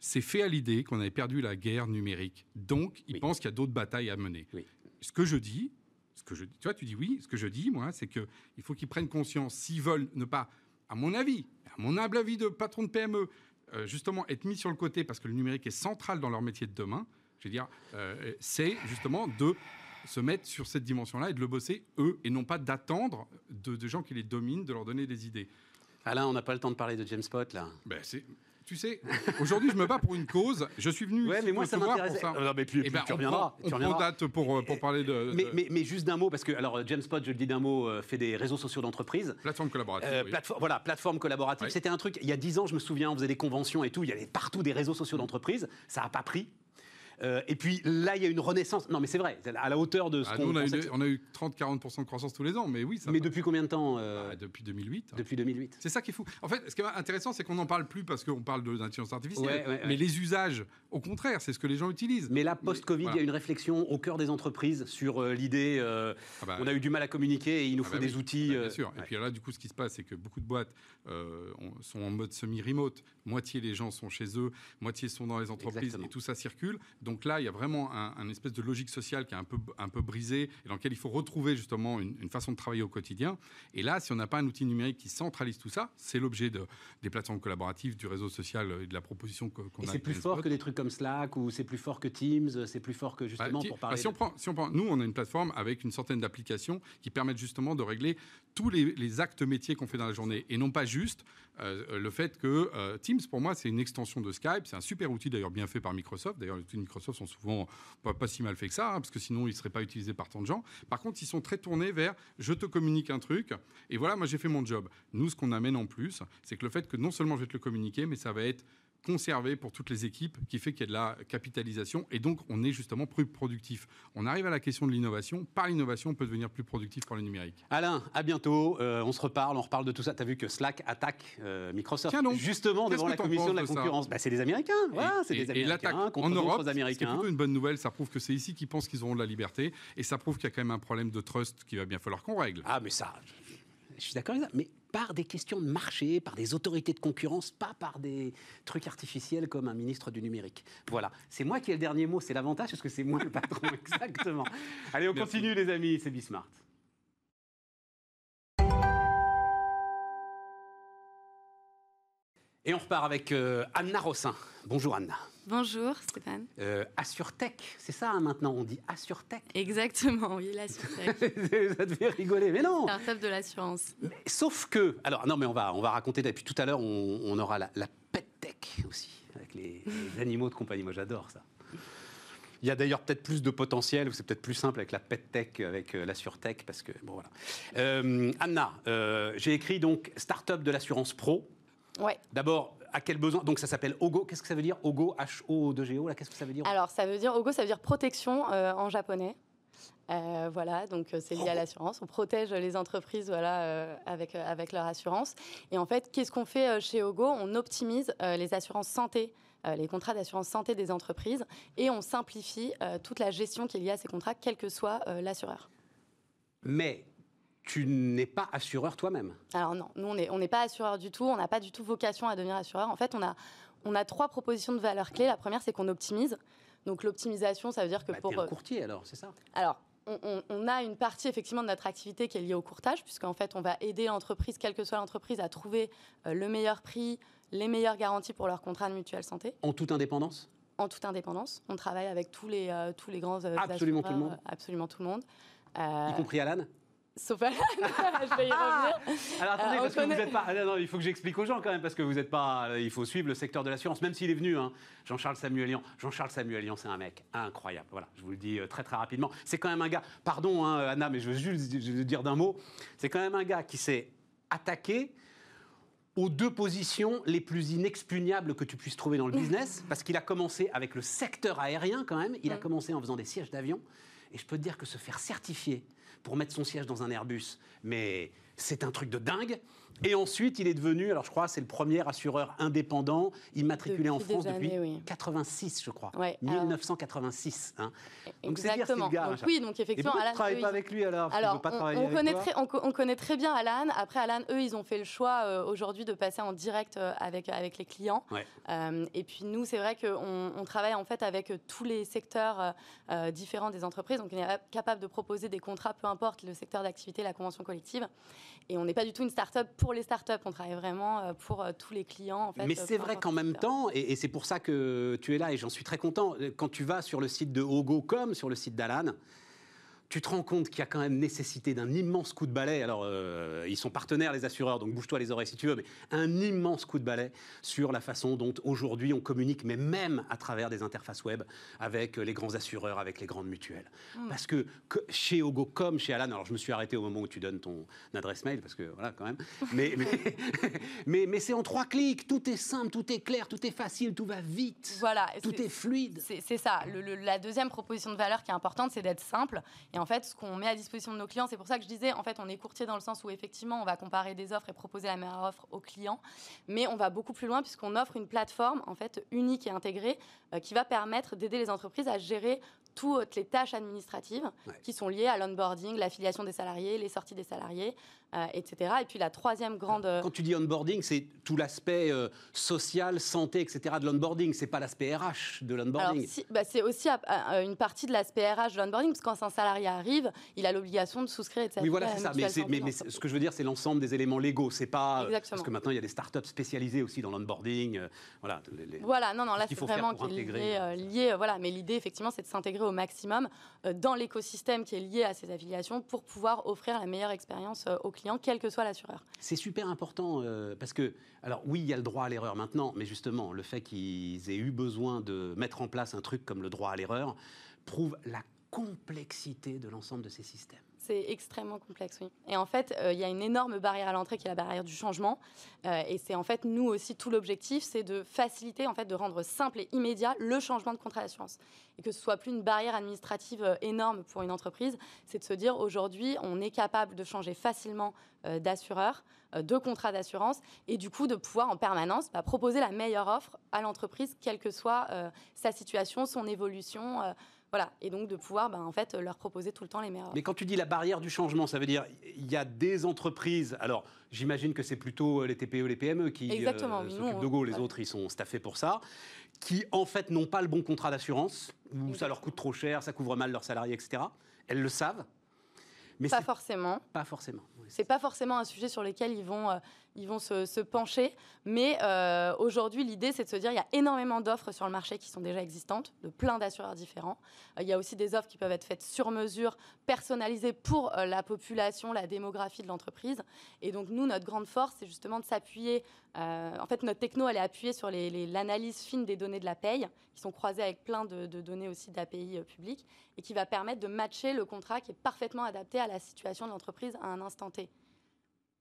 Speaker 2: c'est fait à l'idée qu'on avait perdu la guerre numérique. Donc, il pense qu'il y a d'autres batailles à mener. Ce que je dis, ce que je, tu vois, tu dis oui. Ce que je dis, moi, c'est qu'il faut qu'ils prennent conscience, s'ils veulent ne pas, à mon avis, à mon humble avis de patron de PME, euh, justement être mis sur le côté parce que le numérique est central dans leur métier de demain. Je veux dire, euh, c'est justement de se mettre sur cette dimension-là et de le bosser eux et non pas d'attendre de, gens qui les dominent, de leur donner des idées.
Speaker 1: Alain, on n'a pas le temps de parler de James Spot là.
Speaker 2: Ben, c'est tu sais, aujourd'hui, je me bats pour une cause. Je suis venu
Speaker 1: ouais, mais moi, ça m'intéresse.
Speaker 2: Non, mais puis, eh ben, tu reviendras. On, tu date pour, euh, pour parler de.
Speaker 1: Mais, mais, mais, juste d'un mot, parce que alors James Spot, je le dis d'un mot, euh, fait des réseaux sociaux d'entreprise.
Speaker 2: Plateforme collaborative. Euh,
Speaker 1: voilà, plateforme collaborative. C'était un truc. Il y a dix ans, je me souviens, on faisait des conventions et tout. Il y avait partout des réseaux sociaux d'entreprise. Ça n'a pas pris. Euh, et puis là, il y a une renaissance. Non, mais c'est vrai, à la hauteur de ce ah, qu'on.
Speaker 2: On, a eu, on a eu 30-40% de croissance tous les ans, mais oui. Ça
Speaker 1: mais depuis combien de temps euh,
Speaker 2: ah, Depuis 2008.
Speaker 1: Depuis 2008.
Speaker 2: C'est ça qui est fou. En fait, ce qui est intéressant, c'est qu'on n'en parle plus parce qu'on parle d'intelligence artificielle. mais les usages, au contraire, c'est ce que les gens utilisent.
Speaker 1: Mais là, post-Covid, il y a une réflexion au cœur des entreprises sur euh, l'idée. Ah bah, on a eu du mal à communiquer et il nous faut bah des outils.
Speaker 2: Bah, bien sûr. Et puis là, du coup, ce qui se passe, c'est que beaucoup de boîtes sont en mode semi-remote. Moitié les gens sont chez eux, moitié sont dans les entreprises et tout ça circule. Donc là, il y a vraiment un, espèce de logique sociale qui est un peu, un peu brisée et dans lequel il faut retrouver justement une, façon de travailler au quotidien. Et là, si on n'a pas un outil numérique qui centralise tout ça, c'est l'objet de, des plateformes collaboratives, du réseau social et de la proposition qu'on a.
Speaker 1: C'est plus fort que des trucs comme Slack ou c'est plus fort que Teams, c'est plus fort que bah, justement pour parler.
Speaker 2: Bah, si, on prend, si on prend, nous, on a une plateforme avec une centaine d'applications qui permettent justement de régler tous les, actes métiers qu'on fait dans la journée et non pas juste euh, le fait que euh, Teams, pour moi, c'est une extension de Skype. C'est un super outil d'ailleurs bien fait par Microsoft. D'ailleurs, les outils de Microsoft sont souvent pas, si mal faits que ça, hein, parce que sinon, ils ne seraient pas utilisés par tant de gens. Par contre, ils sont très tournés vers je te communique un truc et voilà, moi j'ai fait mon job. Nous, ce qu'on amène en plus, c'est que le fait que non seulement je vais te le communiquer, mais ça va être conservé pour toutes les équipes, qui fait qu'il y a de la capitalisation, et donc on est justement plus productif. On arrive à la question de l'innovation. Par l'innovation, on peut devenir plus productif par le numérique.
Speaker 1: Alain, à bientôt. Euh, on se reparle, on reparle de tout ça. Tu as vu que Slack attaque euh, Microsoft justement devant la commission de la concurrence? Bah, c'est des Américains. c'est des Américains
Speaker 2: contre en Europe, C'est plutôt une bonne nouvelle. Ça prouve que c'est ici qu'ils pensent qu'ils auront de la liberté, et ça prouve qu'il y a quand même un problème de trust qu'il va bien falloir qu'on règle.
Speaker 1: Ah, mais ça, je suis d'accord avec ça. Mais par des questions de marché, par des autorités de concurrence, pas par des trucs artificiels comme un ministre du numérique. Voilà. C'est moi qui ai le dernier mot, c'est l'avantage parce que c'est moi le patron, exactement. Allez, on continue les amis, c'est Bismart. Et on repart avec euh, Anna Rossin. Bonjour Anna.
Speaker 3: Bonjour Stéphane.
Speaker 1: Euh, AssureTech, c'est ça hein, maintenant, on dit AssureTech.
Speaker 3: Exactement, oui, l'AssureTech.
Speaker 1: ça devait rigoler, mais non.
Speaker 3: Startup de l'assurance.
Speaker 1: Sauf que, alors non mais on va, on va raconter, depuis tout à l'heure on, on aura la, la PetTech aussi. les, les animaux de compagnie. Moi, j'adore ça. Il y a d'ailleurs peut-être plus de potentiel, ou c'est peut-être plus simple avec la PetTech, avec euh, la SurTech, parce que, bon, voilà. Euh, Anna, euh, j'ai écrit donc Startup de l'assurance pro.
Speaker 3: Ouais.
Speaker 1: D'abord, à quel besoin? Donc, ça s'appelle OGO. Qu'est-ce que ça veut dire? OGO, H-O-2-G-O, là, qu'est-ce que ça veut dire?
Speaker 3: Alors, ça veut dire, Ogo, ça veut dire protection euh, en japonais. Euh, voilà, donc euh, c'est lié à l'assurance. On protège les entreprises voilà, euh, avec, avec leur assurance. Et en fait, qu'est-ce qu'on fait chez Ogo? On optimise les assurances santé, les contrats d'assurance santé des entreprises, et on simplifie euh, toute la gestion qui est liée à ces contrats, quel que soit euh, l'assureur.
Speaker 1: Mais tu n'es pas assureur toi-même.
Speaker 3: Alors non, nous on n'est pas assureur du tout, on n'a pas du tout vocation à devenir assureur. En fait, on a, on a trois propositions de valeur clés. La première, c'est qu'on optimise. Donc l'optimisation, ça veut dire que
Speaker 1: Bah,
Speaker 3: pour...
Speaker 1: un courtier, alors, c'est ça?
Speaker 3: Alors, on, on- on a une partie effectivement de notre activité qui est liée au courtage, puisqu'en fait, on va aider l'entreprise, quelle que soit l'entreprise, à trouver euh, le meilleur prix, les meilleures garanties pour leur contrat de mutuelle santé,
Speaker 1: En toute indépendance?
Speaker 3: En toute indépendance. On travaille avec tous les, euh, tous les grands euh,
Speaker 1: Absolument tout le
Speaker 3: assureurs,
Speaker 1: monde.
Speaker 3: euh, Absolument tout le monde. Euh,
Speaker 1: Y compris Alan?
Speaker 3: Sauf Alan, je vais y revenir.
Speaker 1: Alors attendez,
Speaker 3: Euh,
Speaker 1: parce que vous n'êtes pas. ah, non, non, il faut que j'explique aux gens quand même, parce que vous n'êtes pas. Il faut suivre le secteur de l'assurance, même s'il est venu. hein. Jean-Charles Samuelian. Jean-Charles Samuelian, c'est un mec incroyable. Voilà, je vous le dis euh, très très rapidement. C'est quand même un gars. Pardon, hein, Anna, mais je veux juste le dire d'un mot. C'est quand même un gars qui s'est attaqué aux deux positions les plus inexpugnables que tu puisses trouver dans le business, parce qu'il a commencé avec le secteur aérien quand même. Il a
Speaker 3: Mm.
Speaker 1: commencé en faisant des sièges d'avion. Et je peux te dire que se faire certifier pour mettre son siège dans un Airbus, mais c'est un truc de dingue. Et ensuite, il est devenu, alors je crois, c'est le premier assureur indépendant immatriculé en France
Speaker 3: des
Speaker 1: depuis
Speaker 3: années, oui.
Speaker 1: 86, je crois.
Speaker 3: Ouais, alors-
Speaker 1: 1986. hein. Donc, c'est dire
Speaker 3: Exactement.
Speaker 1: le gars,
Speaker 3: Donc, oui, donc effectivement, Alan, eux,
Speaker 1: pas
Speaker 3: ils-
Speaker 1: avec lui alors
Speaker 3: Alors,
Speaker 1: pas
Speaker 3: on,
Speaker 1: travailler
Speaker 3: on
Speaker 1: avec
Speaker 3: connaît
Speaker 1: toi
Speaker 3: très, on, co- on connaît très bien Alan. Après, Alan, eux, ils ont fait le choix euh, aujourd'hui de passer en direct euh, avec, avec les clients.
Speaker 1: Ouais.
Speaker 3: Euh, et puis nous, c'est vrai qu'on on travaille en fait avec tous les secteurs euh, différents des entreprises. Donc, on est capable de proposer des contrats, peu importe le secteur d'activité, la convention collective. Et on n'est pas du tout une start-up pour les start-up. On travaille vraiment euh, pour euh, tous les clients. En fait,
Speaker 1: Mais
Speaker 3: euh,
Speaker 1: c'est vrai qu'en même temps, et, et c'est pour ça que tu es là, et j'en suis très content, quand tu vas sur le site de Ogo comme sur le site d'Alan, tu te rends compte qu'il y a quand même nécessité d'un immense coup de balai. Alors, euh, ils sont partenaires, les assureurs, donc bouge-toi les oreilles si tu veux, mais un immense coup de balai sur la façon dont aujourd'hui on communique, mais même à travers des interfaces web avec les grands assureurs, avec les grandes mutuelles. Parce que, que chez Ogo comme chez Alan, alors je me suis arrêté au moment où tu donnes ton adresse mail, parce que voilà, quand même, mais, mais, mais, mais c'est en trois clics, tout est simple, tout est clair, tout est facile, tout va vite,
Speaker 3: Voilà.
Speaker 1: tout est fluide.
Speaker 3: C'est c'est ça. Le- le- la deuxième proposition de valeur qui est importante, c'est d'être simple. Et en fait, ce qu'on met à disposition de nos clients, c'est pour ça que je disais, en fait, on est courtier dans le sens où effectivement, on va comparer des offres et proposer la meilleure offre aux clients. Mais on va beaucoup plus loin puisqu'on offre une plateforme en fait unique et intégrée euh, qui va permettre d'aider les entreprises à gérer toutes les tâches administratives
Speaker 1: Ouais.
Speaker 3: qui sont liées à l'onboarding, l'affiliation des salariés, les sorties des salariés, euh, etc. Et puis la troisième grande euh,
Speaker 1: Quand tu dis onboarding, c'est tout l'aspect euh, social, santé, etc. de l'onboarding. C'est pas l'aspect RH de l'onboarding.
Speaker 3: si- bah, c'est aussi à- une partie de l'aspect RH de l'onboarding, parce que quand un salarié arrive, il a l'obligation de souscrire et de
Speaker 1: Oui, voilà, c'est ça. Mais, ce que je veux dire, c'est l'ensemble des éléments légaux. C'est pas euh,
Speaker 3: Exactement.
Speaker 1: parce que maintenant il y a des startups spécialisées aussi dans l'onboarding. euh, voilà. les- les-
Speaker 3: Voilà, non, non, là c'est vraiment lié,
Speaker 1: euh,
Speaker 3: euh, lié, euh, voilà. Mais l'idée, effectivement, c'est de s'intégrer au maximum euh, dans l'écosystème qui est lié à ces affiliations pour pouvoir offrir la meilleure expérience euh, aux clients, quel que soit l'assureur.
Speaker 1: C'est super important euh, parce que, alors oui, il y a le droit à l'erreur maintenant, mais justement, le fait qu'ils aient eu besoin de mettre en place un truc comme le droit à l'erreur prouve la complexité de l'ensemble de ces systèmes.
Speaker 3: C'est extrêmement complexe, oui. Et en fait, euh, il y a une énorme barrière à l'entrée qui est la barrière du changement. Euh, et c'est en fait, nous aussi, tout l'objectif, c'est de faciliter, en fait, de rendre simple et immédiat le changement de contrat d'assurance. Et que ce soit plus une barrière administrative euh, énorme pour une entreprise, c'est de se dire aujourd'hui, on est capable de changer facilement d'assureur, de contrat d'assurance, et du coup de pouvoir en permanence bah, proposer la meilleure offre à l'entreprise, quelle que soit sa situation, son évolution. Euh, voilà, et donc de pouvoir bah, en fait leur proposer tout le temps les meilleures.
Speaker 1: Mais quand tu dis la barrière du changement, ça veut dire il y a des entreprises. Alors, j'imagine que c'est plutôt euh, les TPE, les PME qui euh,
Speaker 3: Exactement, oui, nous,
Speaker 1: s'occupent de Go. Les autres, ils sont staffés pour ça. Qui, en fait, n'ont pas le bon contrat d'assurance, ou ça leur coûte trop cher, ça couvre mal leurs salariés, etc. Elles le savent.
Speaker 3: Mais pas forcément.
Speaker 1: Pas forcément.
Speaker 3: c'est pas forcément un sujet sur lequel ils vont, euh, ils vont se, pencher. Mais euh, aujourd'hui, l'idée, c'est de se dire il y a énormément d'offres sur le marché qui sont déjà existantes, de plein d'assureurs différents. Euh, il y a aussi des offres qui peuvent être faites sur mesure, personnalisées pour la population, la démographie de l'entreprise. Et donc, nous, notre grande force, c'est justement de s'appuyer. en fait, notre techno, elle est appuyée sur l'analyse fine des données de la paye, qui sont croisées avec plein de, de données aussi d'API publiques, et qui va permettre de matcher le contrat qui est parfaitement adapté à la situation de l'entreprise à un instant T.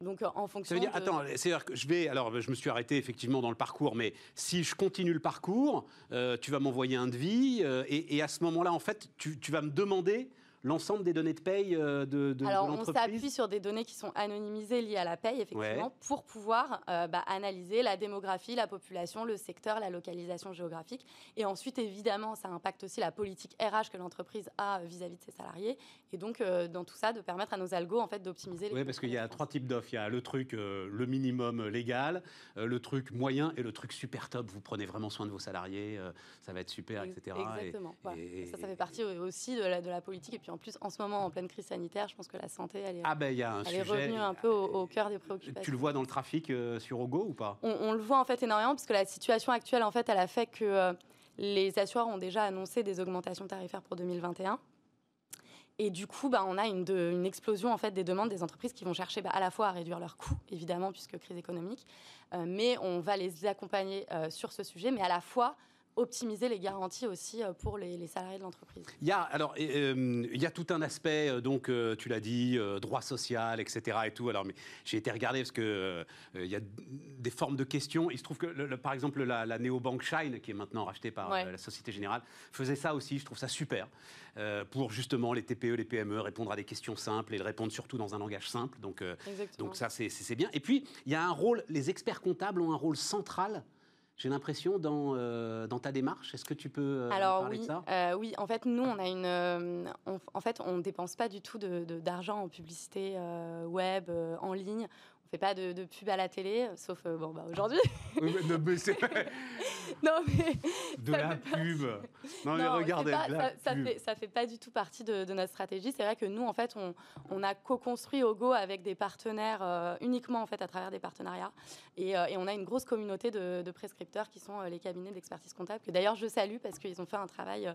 Speaker 3: Donc en fonction.
Speaker 1: Ça veut dire, attends, c'est-à-dire que je vais, alors je me suis arrêté effectivement dans le parcours, mais si je continue le parcours, euh, tu vas m'envoyer un devis, euh, et, à ce moment-là, en fait, tu, tu vas me demander l'ensemble des données de paye euh, de, de,
Speaker 3: Alors, on s'appuie sur des données qui sont anonymisées liées à la paye, effectivement, pour pouvoir euh, bah, analyser la démographie, la population, le secteur, la localisation géographique. Et ensuite, évidemment, ça impacte aussi la politique RH que l'entreprise a vis-à-vis de ses salariés. Et donc, euh, dans tout ça, de permettre à nos algos en fait, d'optimiser les
Speaker 1: Oui, parce qu'il y a trois types d'offres. Il y a le truc, le minimum légal, le truc moyen et le truc super top. Vous prenez vraiment soin de vos salariés, ça va être super, etc.
Speaker 3: Exactement. Et, ça, ça fait partie aussi de la, de la politique. Et puis, en plus, en ce moment, en pleine crise sanitaire, je pense que la santé, elle est,
Speaker 1: ah ben, y a un
Speaker 3: elle est revenue un peu au, cœur des préoccupations.
Speaker 1: Tu le vois dans le trafic euh, sur Ogo ou pas?
Speaker 3: On, le voit en fait énormément, parce que la situation actuelle, en fait, elle a fait que euh, les assureurs ont déjà annoncé des augmentations tarifaires pour 2021. Et du coup, bah, on a une, une, explosion en fait des demandes des entreprises qui vont chercher bah, à la fois à réduire leurs coûts, évidemment, puisque crise économique, euh, mais on va les accompagner sur ce sujet, mais à la fois optimiser les garanties aussi euh, pour les, salariés de l'entreprise.
Speaker 1: Il y a alors euh, il y a tout un aspect euh, donc tu l'as dit droit social etc et tout. Alors mais j'ai été regarder parce que il y a des formes de questions. Il se trouve que le, par exemple la, la néobanque Shine qui est maintenant rachetée par la Société Générale faisait ça aussi. Je trouve ça super pour justement les TPE les PME répondre à des questions simples et le répondre surtout dans un langage simple. Donc donc ça c'est bien. Et puis il y a un rôle les experts comptables ont un rôle central j'ai l'impression, dans, euh, dans ta démarche. Est-ce que tu peux euh,
Speaker 3: Alors,
Speaker 1: parler
Speaker 3: oui,
Speaker 1: de ça?
Speaker 3: euh, Oui, en fait, nous, on a une. en fait, on ne dépense pas du tout d'argent de, en publicité web, en ligne fait pas de, de, pub à la télé, sauf bon, bah, aujourd'hui.
Speaker 1: non, mais
Speaker 3: non, mais
Speaker 1: de la pub. Non, mais regardez.
Speaker 3: ça, ne Fait, ça fait pas du tout partie de, notre stratégie. C'est vrai que nous, en fait, on, on a co-construit Ogo avec des partenaires uniquement en fait à travers des partenariats, et, et, on a une grosse communauté de, prescripteurs qui sont les cabinets d'expertise comptable que d'ailleurs je salue parce qu'ils ont fait un travail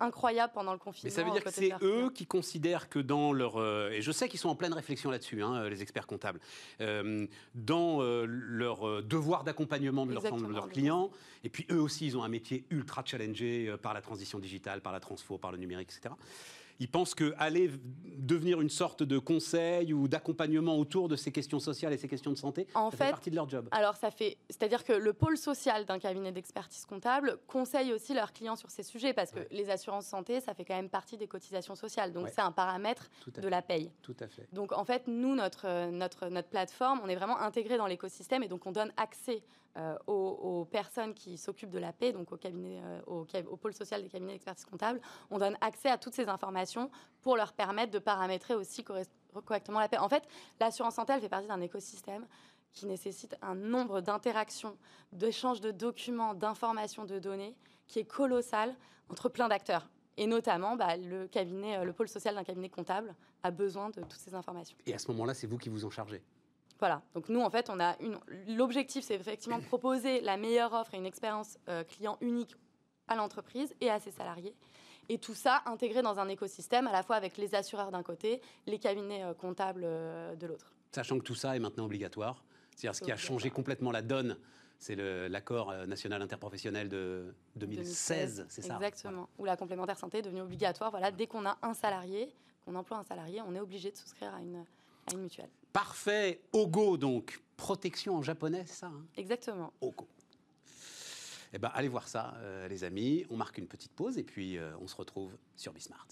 Speaker 3: incroyable pendant le confinement.
Speaker 1: Mais ça veut dire que c'est eux qui considèrent que dans leur... Euh, et je sais qu'ils sont en pleine réflexion là-dessus, hein, les experts comptables, euh, dans euh, leur devoir d'accompagnement de, de leurs clients, et puis eux aussi, ils ont un métier ultra challengé par la transition digitale, par la transfo, par le numérique, etc ils pensent qu'aller devenir une sorte de conseil ou d'accompagnement autour de ces questions sociales et ces questions de santé,
Speaker 3: en
Speaker 1: ça
Speaker 3: fait,
Speaker 1: partie de leur job.
Speaker 3: Alors ça fait, c'est-à-dire que le pôle social d'un cabinet d'expertise comptable conseille aussi leurs clients sur ces sujets parce que les assurances santé, ça fait quand même partie des cotisations sociales, donc c'est un paramètre de la paye.
Speaker 1: Tout à fait.
Speaker 3: Donc en fait, nous, notre, notre, notre plateforme, on est vraiment intégré dans l'écosystème et donc on donne accès euh, aux, personnes qui s'occupent de la paix, donc au, cabinet, euh, au, pôle social des cabinets d'expertise comptable, on donne accès à toutes ces informations pour leur permettre de paramétrer aussi correctement la paix. En fait, l'assurance santé, elle fait partie d'un écosystème qui nécessite un nombre d'interactions, d'échanges de documents, d'informations, de données qui est colossal entre plein d'acteurs. Et notamment, bah, le cabinet, euh, le pôle social d'un cabinet comptable a besoin de toutes ces informations.
Speaker 1: Et à ce moment-là, c'est vous qui vous en chargez?
Speaker 3: Voilà. Donc nous, en fait, on a une. L'objectif, c'est effectivement de proposer la meilleure offre et une expérience euh, client unique à l'entreprise et à ses salariés. Et tout ça intégré dans un écosystème, à la fois avec les assureurs d'un côté, les cabinets euh, comptables euh, de l'autre.
Speaker 1: Sachant que tout ça est maintenant obligatoire. C'est-à-dire ce qui a changé complètement la donne, c'est l'accord national interprofessionnel de 2016, c'est ça?
Speaker 3: Exactement. Où la complémentaire santé est devenue obligatoire. Voilà, dès qu'on a un salarié, qu'on emploie un salarié, on est obligé de souscrire à une, à une mutuelle.
Speaker 1: Parfait. Ogo, donc. Protection en japonais, c'est ça hein?
Speaker 3: Exactement.
Speaker 1: Ogo. Eh ben, allez voir ça, euh, les amis. On marque une petite pause et puis euh, on se retrouve sur Bismart.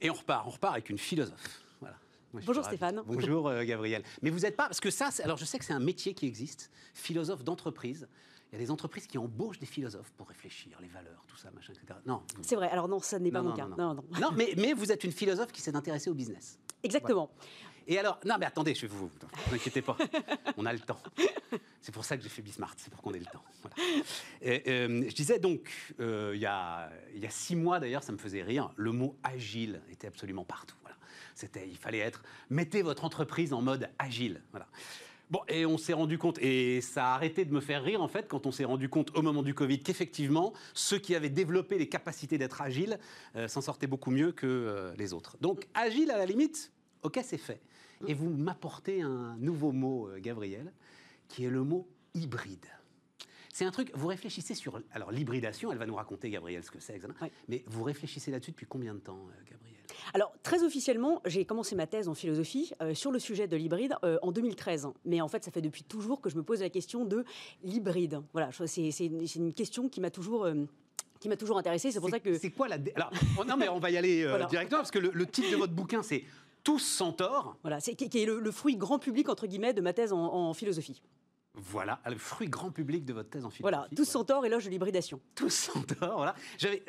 Speaker 1: Et on repart, on repart avec une philosophe. Voilà.
Speaker 4: Bonjour Stéphane.
Speaker 1: Bonjour euh, Gabriel. Mais vous n'êtes pas, parce que ça, alors je sais que c'est un métier qui existe, philosophe d'entreprise. Il y a des entreprises qui embauchent des philosophes pour réfléchir, les valeurs, tout ça, machin, etc.
Speaker 4: Non. C'est vrai. Alors non, ça n'est pas mon cas.
Speaker 1: Non, non. non mais, mais, vous êtes une philosophe qui s'est intéressée au business.
Speaker 4: Exactement.
Speaker 1: Et alors, non, mais attendez, je vous, vous inquiétez pas, on a le temps. C'est pour ça que j'ai fait Bismart, c'est pour qu'on ait le temps. Euh, je disais donc, euh, il y, a, y, a, six mois d'ailleurs, ça me faisait rire, le mot agile était absolument partout. Voilà. C'était, il fallait être, mettez votre entreprise en mode agile. Voilà. Bon, et on s'est rendu compte, et ça a arrêté de me faire rire en fait, quand on s'est rendu compte au moment du Covid qu'effectivement, ceux qui avaient développé les capacités d'être agiles euh, s'en sortaient beaucoup mieux que euh, les autres. Donc, agile, à la limite, ok, c'est fait. Et vous m'apportez un nouveau mot, euh, Gabriel, qui est le mot hybride. C'est un truc, vous réfléchissez sur. Alors, l'hybridation, elle va nous raconter, Gabriel, ce que c'est, mais vous réfléchissez là-dessus depuis combien de temps, Gabriel?
Speaker 4: Alors, très officiellement, j'ai commencé ma thèse en philosophie euh, sur le sujet de l'hybride euh, en 2013. Mais en fait, ça fait depuis toujours que je me pose la question de l'hybride. Voilà, c'est une question qui m'a toujours... Euh, qui m'a toujours intéressé, c'est pour ça que...
Speaker 1: C'est quoi la... Alors, oh, non mais on va y aller directement, parce que le, titre de votre bouquin, c'est Tous sans tort.
Speaker 4: Voilà, c'est qui est le, fruit grand public, entre guillemets, de ma thèse en philosophie.
Speaker 1: Voilà, le fruit grand public de votre thèse en philosophie.
Speaker 4: Voilà, tous sans tort, éloge de l'hybridation.
Speaker 1: Tous sans tort, voilà. J'avais,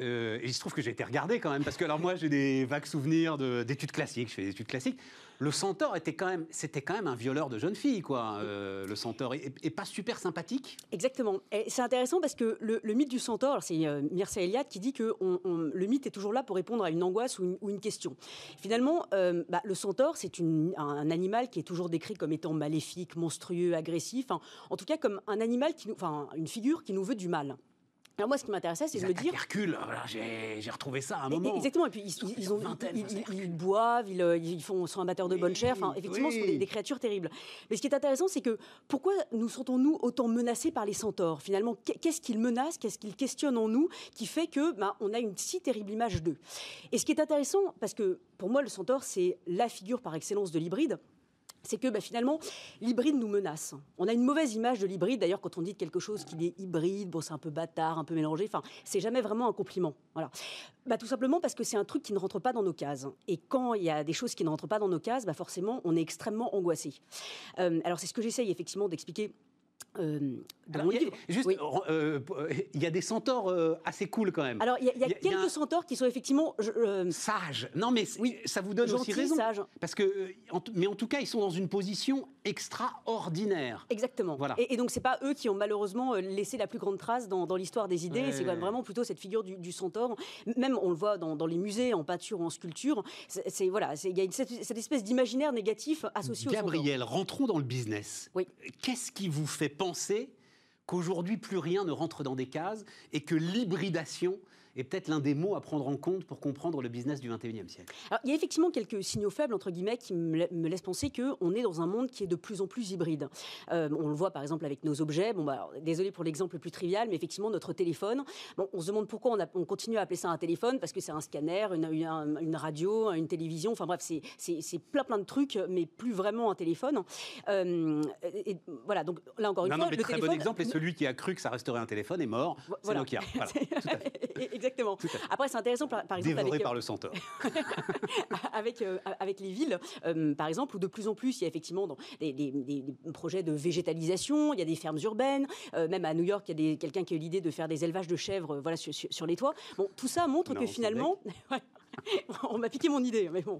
Speaker 1: euh, il se trouve que j'ai été regardé quand même, parce que alors moi j'ai des vagues souvenirs d'études classiques, je fais des études classiques le centaure était quand même, c'était quand même un violeur de jeunes filles, quoi. Euh, le centaure et, pas super sympathique.
Speaker 4: Exactement. Et c'est intéressant parce que le, mythe du centaure, c'est euh, Mircea Eliade qui dit que le mythe est toujours là pour répondre à une angoisse ou une, question. Finalement, euh, bah, le centaure, c'est un, animal qui est toujours décrit comme étant maléfique, monstrueux, agressif. en tout cas, comme un animal qui, une figure qui nous veut du mal. Alors moi, ce qui m'intéressait, c'est de me dire.
Speaker 1: Hercule, j'ai retrouvé ça à un moment.
Speaker 4: Exactement. Et puis ils, ont, ils, boivent, euh, ils, font, sont amateurs de bonne chair. Enfin, effectivement, ce sont des, créatures terribles. Mais ce qui est intéressant, c'est que pourquoi nous sentons-nous autant menacés par les centaures Finalement, qu'est-ce qu'ils menacent? Qu'est-ce qu'ils questionnent en nous qui fait que, ben, on a une si terrible image d'eux? Et ce qui est intéressant, parce que pour moi, le centaure, c'est la figure par excellence de l'hybride c'est que bah, finalement, l'hybride nous menace. On a une mauvaise image de l'hybride, d'ailleurs, quand on dit quelque chose qu'il est hybride, bon, c'est un peu bâtard, un peu mélangé, enfin, c'est jamais vraiment un compliment. Voilà. Bah, tout simplement parce que c'est un truc qui ne rentre pas dans nos cases. Et quand il y a des choses qui ne rentrent pas dans nos cases, bah, forcément, on est extrêmement angoissé. Euh, alors, c'est ce que j'essaye effectivement d'expliquer
Speaker 1: euh, juste, euh, il y a des centaures euh, assez cool quand même.
Speaker 4: Alors, il y a, quelques centaures qui sont effectivement
Speaker 1: sages. Non, mais oui, ça vous donne aussi raison. Parce que, mais en tout cas, ils sont dans une position extraordinaire.
Speaker 4: Exactement. Voilà. Et, donc, c'est pas eux qui ont malheureusement laissé la plus grande trace dans, l'histoire des idées. C'est vraiment plutôt cette figure du, centaure. Même, on le voit dans, les musées, en peinture ou en sculpture. C'est voilà, il y a cette, espèce d'imaginaire négatif associé
Speaker 1: au Gabriel, rentrons dans le business. Oui. Qu'est-ce qui vous fait penser qu'aujourd'hui plus rien ne rentre dans des cases et que l'hybridation est peut-être l'un des mots à prendre en compte pour comprendre le business du 21e siècle.
Speaker 4: Alors, il y a effectivement quelques signaux faibles, entre guillemets, qui me laissent penser qu'on est dans un monde qui est de plus en plus hybride. Euh, on le voit par exemple avec nos objets. Bon, bah, désolé pour l'exemple le plus trivial, mais effectivement, notre téléphone. Bon, on se demande pourquoi on, on, continue à appeler ça un téléphone, parce que c'est un scanner, une, une, radio, une télévision. Enfin bref, c'est plein plein de trucs, mais plus vraiment un téléphone. Euh, et, voilà, donc là encore une fois.
Speaker 1: Non, mais le très bon exemple, et celui qui a cru que ça resterait un téléphone est mort. C'est Nokia. Voilà, tout à
Speaker 4: fait. Exactement. Après, c'est intéressant, par, exemple.
Speaker 1: Dévoré avec, par le centaure.
Speaker 4: avec, euh, avec les villes, euh, par exemple, où de plus en plus, il y a effectivement des, des, projets de végétalisation, il y a des fermes urbaines. Euh, même à New York, il y a quelqu'un qui a eu l'idée de faire des élevages de chèvres voilà, sur, les toits. Bon, tout ça montre que finalement. on m'a piqué mon idée, mais bon.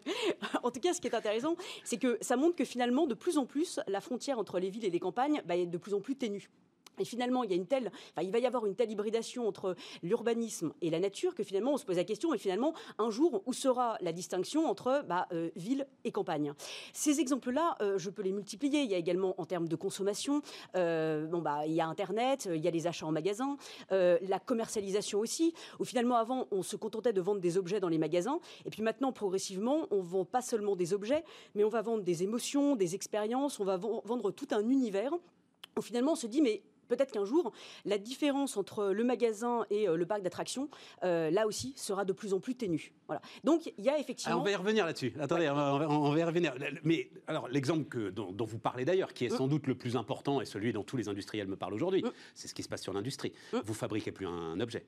Speaker 4: en tout cas, ce qui est intéressant, c'est que ça montre que finalement, de plus en plus, la frontière entre les villes et les campagnes bah, est de plus en plus ténue. Et finalement, il, va y avoir une telle hybridation entre l'urbanisme et la nature que finalement, on se pose la question, et finalement, un jour, où sera la distinction entre bah, euh, ville et campagne? Ces exemples-là, euh, je peux les multiplier. Il y a également en termes de consommation, euh, bon, bah, il y a Internet, il y a les achats en magasin, la commercialisation aussi, où finalement, avant, on se contentait de vendre des objets dans les magasins, et puis maintenant, progressivement, on vend pas seulement des objets, mais on va vendre des émotions, des expériences, on va vendre tout un univers où finalement, on se dit, mais peut-être qu'un jour, la différence entre le magasin et euh, le parc d'attractions, euh, là aussi, sera de plus en plus ténue. Voilà. Donc, il y a effectivement.
Speaker 1: on va y revenir là-dessus. Attendez, on, va, y revenir. Mais alors, l'exemple dont, dont, vous parlez d'ailleurs, qui est mm. sans doute le plus important et celui dont tous les industriels me parlent aujourd'hui, mm. c'est ce qui se passe sur l'industrie. Mm. Vous fabriquez plus un objet.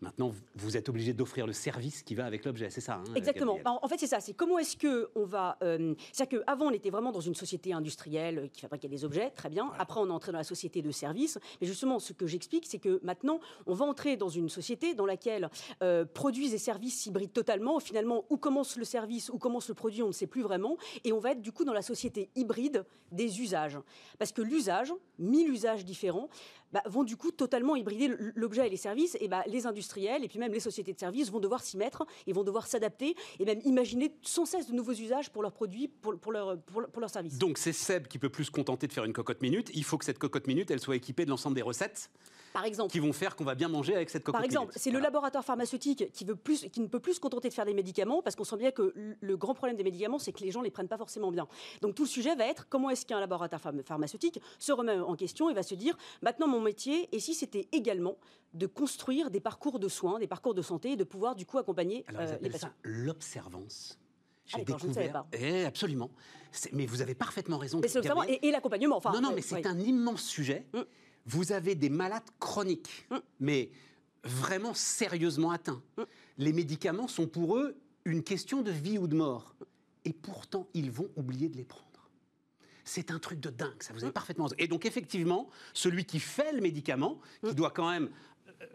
Speaker 1: Maintenant, vous êtes obligé d'offrir le service qui va avec l'objet, c'est ça hein,
Speaker 4: Exactement. En fait, c'est ça. C'est comment est-ce que on va. Euh, C'est-à-dire qu'avant, on était vraiment dans une société industrielle qui fabriquait des objets, très bien. Après, on est entré dans la société de services. Mais justement, ce que j'explique, c'est que maintenant, on va entrer dans une société dans laquelle euh, produits et services s'hybrident totalement. Finalement, où commence le service, où commence le produit, on ne sait plus vraiment. Et on va être du coup dans la société hybride des usages. Parce que l'usage, mille usages différents, bah, vont du coup totalement hybrider l'objet et les services. Et bah, les industriels et puis même les sociétés de services vont devoir s'y mettre, ils vont devoir s'adapter et même imaginer sans cesse de nouveaux usages pour leurs produits, pour, pour, leur, pour, leurs services.
Speaker 1: Donc c'est Seb qui peut plus se contenter de faire une cocotte minute. Il faut que cette cocotte minute, elle soit équipée de l'ensemble des recettes
Speaker 4: par exemple,
Speaker 1: qui vont faire qu'on va bien manger avec cette cocotte
Speaker 4: Par exemple, c'est le laboratoire pharmaceutique qui, veut plus, qui ne peut plus se contenter de faire des médicaments parce qu'on sent bien que le grand problème des médicaments, c'est que les gens ne les prennent pas forcément bien. Donc tout le sujet va être comment est-ce qu'un laboratoire pharmaceutique se remet en question et va se dire maintenant mon métier, et si c'était également de construire des parcours de soins, des parcours de santé et de pouvoir du coup accompagner
Speaker 1: euh, les patients? L'observance. J'ai ah, découvert. Eh, absolument. Mais vous avez parfaitement raison.
Speaker 4: Mais et, et l'accompagnement. Enfin,
Speaker 1: non, non, mais c'est un immense sujet. Mm vous avez des malades chroniques, mm. mais vraiment sérieusement atteints. Mm. Les médicaments sont pour eux une question de vie ou de mort. Et pourtant, ils vont oublier de les prendre. C'est un truc de dingue, ça vous avez mm. parfaitement. Et donc effectivement, celui qui fait le médicament, qui doit quand même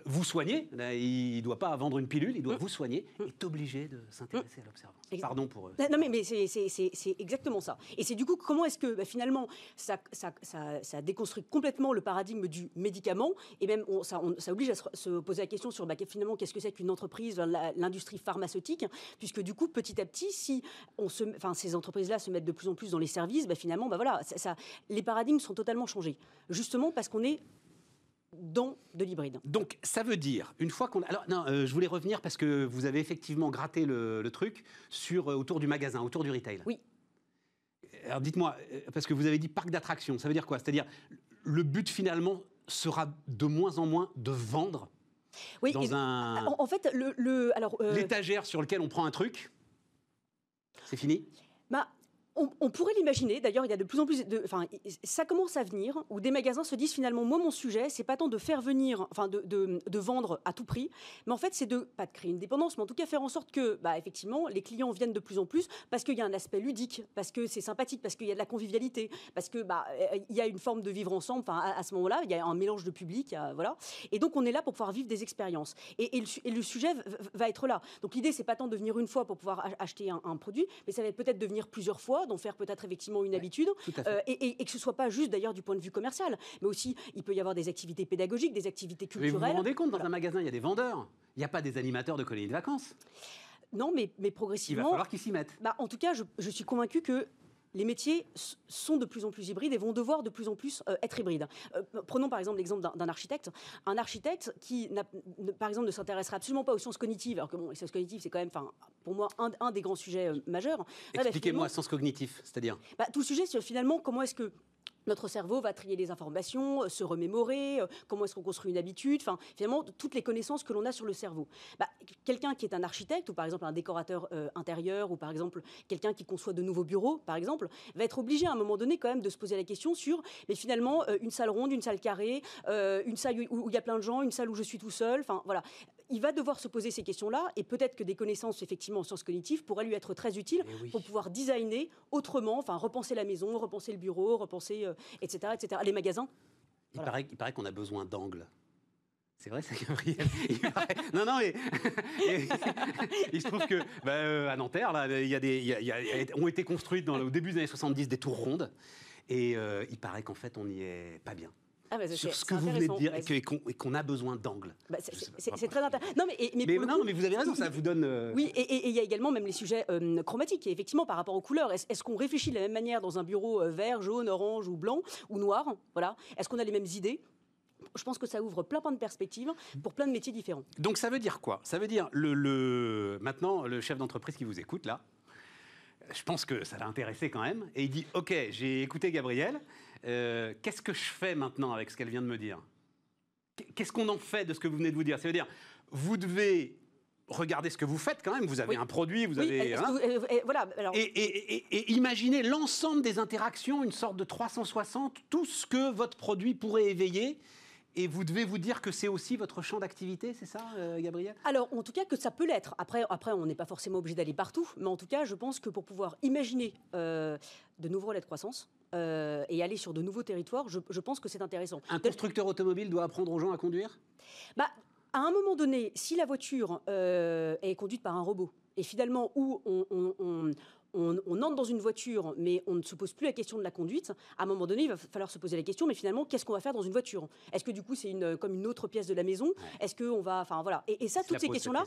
Speaker 1: vous soigner, il ne doit pas vendre une pilule, il doit mm. vous soigner, il est obligé de s'intéresser à l'observance. Pardon pour... eux.
Speaker 4: Non, mais, mais c'est exactement ça. Et c'est du coup, comment est-ce que bah, finalement, ça, ça, ça, déconstruit complètement le paradigme du médicament, et même on, ça, oblige à se, poser la question sur bah, finalement, qu'est-ce que c'est qu'une entreprise, l'industrie pharmaceutique, puisque du coup, petit à petit, si on se, enfin, ces entreprises-là se mettent de plus en plus dans les services, bah, finalement, bah, voilà, ça, les paradigmes sont totalement changés. Justement parce qu'on est dans de l'hybride.
Speaker 1: Donc ça veut dire, une fois qu'on... Alors non, euh, je voulais revenir parce que vous avez effectivement gratté le, truc sur, euh, autour du magasin, autour du retail.
Speaker 4: Oui.
Speaker 1: Alors dites-moi, euh, parce que vous avez dit parc d'attractions, ça veut dire quoi? C'est-à-dire, le but finalement sera de moins en moins de vendre oui, dans un...
Speaker 4: En, fait, le... alors,
Speaker 1: L'étagère sur lequel on prend un truc, c'est fini?
Speaker 4: Bah, on, pourrait l'imaginer, d'ailleurs, il y a de plus en plus de. Enfin, ça commence à venir, où des magasins se disent finalement, moi, mon sujet, c'est pas tant de faire venir, enfin, de, vendre à tout prix, mais en fait, c'est de, pas de créer une dépendance, mais en tout cas, faire en sorte que, bah, effectivement, les clients viennent de plus en plus parce qu'il y a un aspect ludique, parce que c'est sympathique, parce qu'il y a de la convivialité, parce que, bah, euh, il y a une forme de vivre ensemble, enfin, à, ce moment-là, il y a un mélange de public, voilà. Et donc, on est là pour pouvoir vivre des expériences. Et, le, sujet va être là. Donc, l'idée, c'est pas tant de venir une fois pour pouvoir acheter un produit, mais ça va être peut-être de venir plusieurs fois d'en faire peut-être effectivement une habitude, euh, et, que ce soit pas juste d'ailleurs du point de vue commercial, mais aussi il peut y avoir des activités pédagogiques, des activités culturelles.
Speaker 1: Mais vous vous rendez compte, dans un magasin, il y a des vendeurs, il n'y a pas des animateurs de colonies de vacances.
Speaker 4: Non, mais, mais progressivement.
Speaker 1: Il va falloir qu'ils s'y mettent.
Speaker 4: Bah, en tout cas, je, je suis convaincu que les métiers sont de plus en plus hybrides et vont devoir de plus en plus euh, être hybrides. Euh, prenons par exemple l'exemple d'un architecte. Un architecte qui, par exemple, ne s'intéressera absolument pas aux sciences cognitives, alors que bon, les sciences cognitives, c'est quand même, pour moi, un, des grands sujets euh, majeurs.
Speaker 1: Bah, Expliquez-moi, sciences cognitives, c'est-à-dire
Speaker 4: bah, Tout le sujet sur finalement comment est-ce que notre cerveau va trier les informations, euh, se remémorer, euh, comment est-ce qu'on construit une habitude, enfin finalement toutes les connaissances que l'on a sur le cerveau. Bah, quelqu'un qui est un architecte ou par exemple un décorateur euh, intérieur ou par exemple quelqu'un qui conçoit de nouveaux bureaux par exemple va être obligé à un moment donné quand même de se poser la question sur mais finalement une salle ronde, une salle carrée, une salle où il y a plein de gens, une salle où je suis tout seul, enfin voilà il va devoir se poser ces questions-là et peut-être que des connaissances effectivement en sciences cognitives pourraient lui être très utiles eh pour pouvoir designer autrement, enfin repenser la maison, repenser le bureau, repenser, etc., euh, etc. Les magasins.
Speaker 1: Il paraît, paraît qu'on a besoin d'angles. C'est vrai, ça, Gabriel? Non, non, mais il se trouve que bah, euh, à Nanterre, là, il y a des, il y a, ont été construites dans, au début des années 70 des tours rondes, et euh, il paraît qu'en fait, on n'y est pas bien. Ah bah, sur ce que vous venez de dire et qu'on a besoin d'angles.
Speaker 4: Bah, c'est très intéressant.
Speaker 1: Non, mais, mais, non, mais vous avez raison, ça vous donne.
Speaker 4: Euh, oui, et il y a également même les sujets euh, chromatiques. Et effectivement, par rapport aux couleurs, est-ce qu'on réfléchit de la même manière dans un bureau euh, vert, jaune, orange ou blanc ou noir Voilà. Est-ce qu'on a les mêmes idées? Je pense que ça ouvre plein, plein de perspectives pour plein de métiers différents.
Speaker 1: Donc ça veut dire quoi? Ça veut dire le, le, maintenant le chef d'entreprise qui vous écoute là, je pense que ça l'a intéressé quand même, et il dit ok, j'ai écouté Gabriel, euh, qu'est-ce que je fais maintenant avec ce qu'elle vient de me dire? Qu'est-ce qu'on en fait de ce que vous venez de vous dire? Ça veut dire, vous devez regarder ce que vous faites quand même. Vous avez un produit, vous avez. Hein
Speaker 4: euh, voilà,
Speaker 1: et, imaginez l'ensemble des interactions, une sorte de 360, tout ce que votre produit pourrait éveiller. et vous devez vous dire que c'est aussi votre champ d'activité, c'est ça, euh, Gabriel
Speaker 4: Alors, en tout cas, que ça peut l'être. Après, après on n'est pas forcément obligé d'aller partout, mais en tout cas, je pense que pour pouvoir imaginer euh, de nouveaux relais de croissance, euh, et aller sur de nouveaux territoires, je, je pense que c'est intéressant.
Speaker 1: Un constructeur automobile doit apprendre aux gens à conduire?
Speaker 4: Bah, À un moment donné, si la voiture euh, est conduite par un robot, et finalement où on, on, on, on, entre dans une voiture, mais on ne se pose plus la question de la conduite, à un moment donné, il va falloir se poser la question, mais finalement, qu'est-ce qu'on va faire dans une voiture? Est-ce que du coup, c'est une, comme une autre pièce de la maison? Est-ce qu'on va. Enfin, voilà. Et, ça, toutes ces questions-là,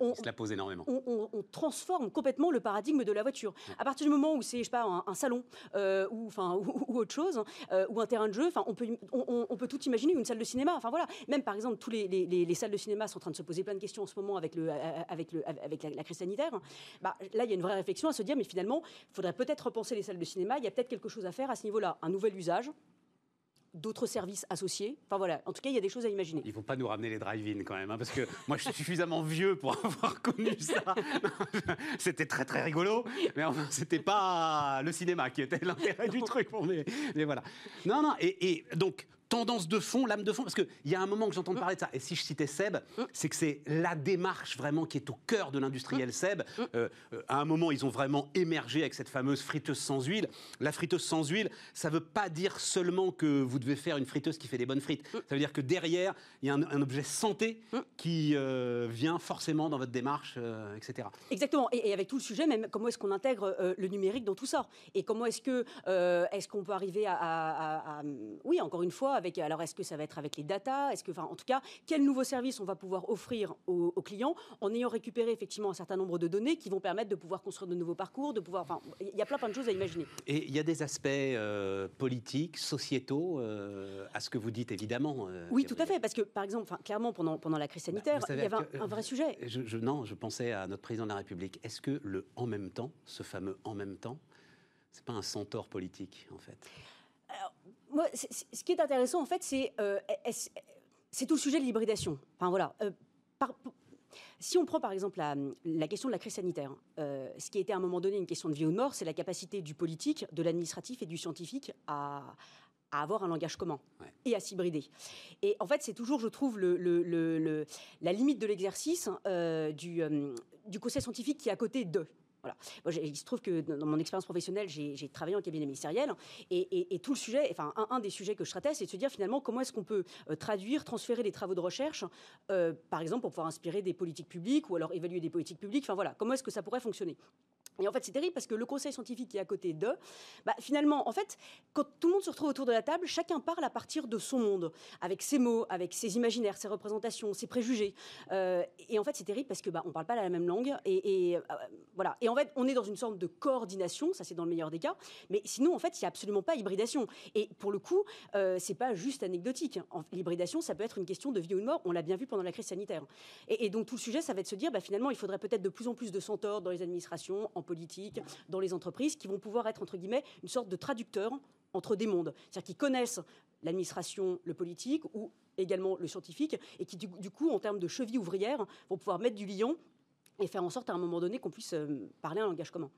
Speaker 1: on, se la pose énormément.
Speaker 4: On, transforme complètement le paradigme de la voiture. À partir du moment où c'est, je sais pas, un, salon, euh, ou, enfin, ou, autre chose, euh, ou un terrain de jeu, enfin, on peut, on, peut tout imaginer, une salle de cinéma. Enfin, voilà. Même, par exemple, tous les, les, salles de cinéma sont en train de se poser plein de questions en ce moment avec, le, avec, le, avec la, crise sanitaire. Bah, là, il y a une vraie réflexion à se dire, mais finalement, il faudrait peut-être repenser les salles de cinéma. Il y a peut-être quelque chose à faire à ce niveau-là, un nouvel usage d'autres services associés. Enfin voilà, en tout cas, il y a des choses à imaginer.
Speaker 1: Il ne faut pas nous ramener les drive-in quand même, hein, parce que moi, je suis suffisamment vieux pour avoir connu ça. C'était très très rigolo, mais enfin, c'était pas le cinéma qui était l'intérêt du truc. Mais, mais voilà. Non, non, et, et donc tendance de fond, l'âme de fond, parce qu'il y a un moment que j'entends parler de ça, et si je citais Seb, c'est que c'est la démarche vraiment qui est au cœur de l'industriel Seb. Euh, euh, à un moment, ils ont vraiment émergé avec cette fameuse friteuse sans huile. La friteuse sans huile, ça ne veut pas dire seulement que vous devez faire une friteuse qui fait des bonnes frites. Ça veut dire que derrière, il y a un, objet santé qui euh, vient forcément dans votre démarche, etc.
Speaker 4: Exactement. Et, avec tout le sujet, même comment est-ce qu'on intègre le numérique dans tout ça? Et comment est-ce que est-ce qu'on peut arriver à, à, oui, encore une fois, alors, est-ce que ça va être avec les data? Est-ce que, enfin, en tout cas, quel nouveau service on va pouvoir offrir aux, clients en ayant récupéré effectivement un certain nombre de données qui vont permettre de pouvoir construire de nouveaux parcours, de pouvoir, enfin, il y a plein, plein de choses à imaginer.
Speaker 1: Et il y a des aspects euh, politiques, sociétaux euh, à ce que vous dites évidemment.
Speaker 4: Euh, oui, tout à fait, parce que par exemple, clairement pendant pendant la crise sanitaire, bah, il y avait un, vrai sujet.
Speaker 1: Je, non, je pensais à notre président de la République. Est-ce que le en même temps, ce fameux en même temps, c'est pas un centaure politique en fait?
Speaker 4: Moi, ce qui est intéressant, en fait, c'est euh, c'est tout le sujet de l'hybridation. Enfin, voilà. Euh, si on prend par exemple la, question de la crise sanitaire, euh, ce qui a été à un moment donné une question de vie ou de mort, c'est la capacité du politique, de l'administratif et du scientifique à, avoir un langage commun et à s'hybrider. Et en fait, c'est toujours, je trouve, le, le, la limite de l'exercice du, du conseil scientifique qui est à côté d'eux. Voilà. il se trouve que dans mon expérience professionnelle, j'ai travaillé en cabinet ministériel et, tout le sujet, enfin un, des sujets que je traitais, c'est de se dire finalement comment est-ce qu'on peut euh, traduire, transférer des travaux de recherche, euh, par exemple pour pouvoir inspirer des politiques publiques ou alors évaluer des politiques publiques. Enfin voilà, comment est-ce que ça pourrait fonctionner? Et en fait, c'est terrible parce que le conseil scientifique qui est à côté d'eux, bah, finalement, en fait, quand tout le monde se retrouve autour de la table, chacun parle à partir de son monde, avec ses mots, avec ses imaginaires, ses représentations, ses préjugés. Euh, et en fait, c'est terrible parce que bah, on parle pas la même langue. Et, voilà. Et en fait, on est dans une sorte de coordination, ça c'est dans le meilleur des cas, mais sinon, en fait, il n'y a absolument pas hybridation. Et pour le coup, euh, c'est pas juste anecdotique. L'hybridation, ça peut être une question de vie ou de mort, on l'a bien vu pendant la crise sanitaire. Et, donc tout le sujet, ça va être de se dire, bah, finalement, il faudrait peut-être de plus en plus de centaures dans les administrations, en politique, dans les entreprises, qui vont pouvoir être, entre guillemets, une sorte de traducteur entre des mondes. C'est-à-dire qu'ils connaissent l'administration, le politique ou également le scientifique, et qui, du, coup, en termes de cheville ouvrière, vont pouvoir mettre du lion et faire en sorte à un moment donné qu'on puisse euh, parler un langage commun.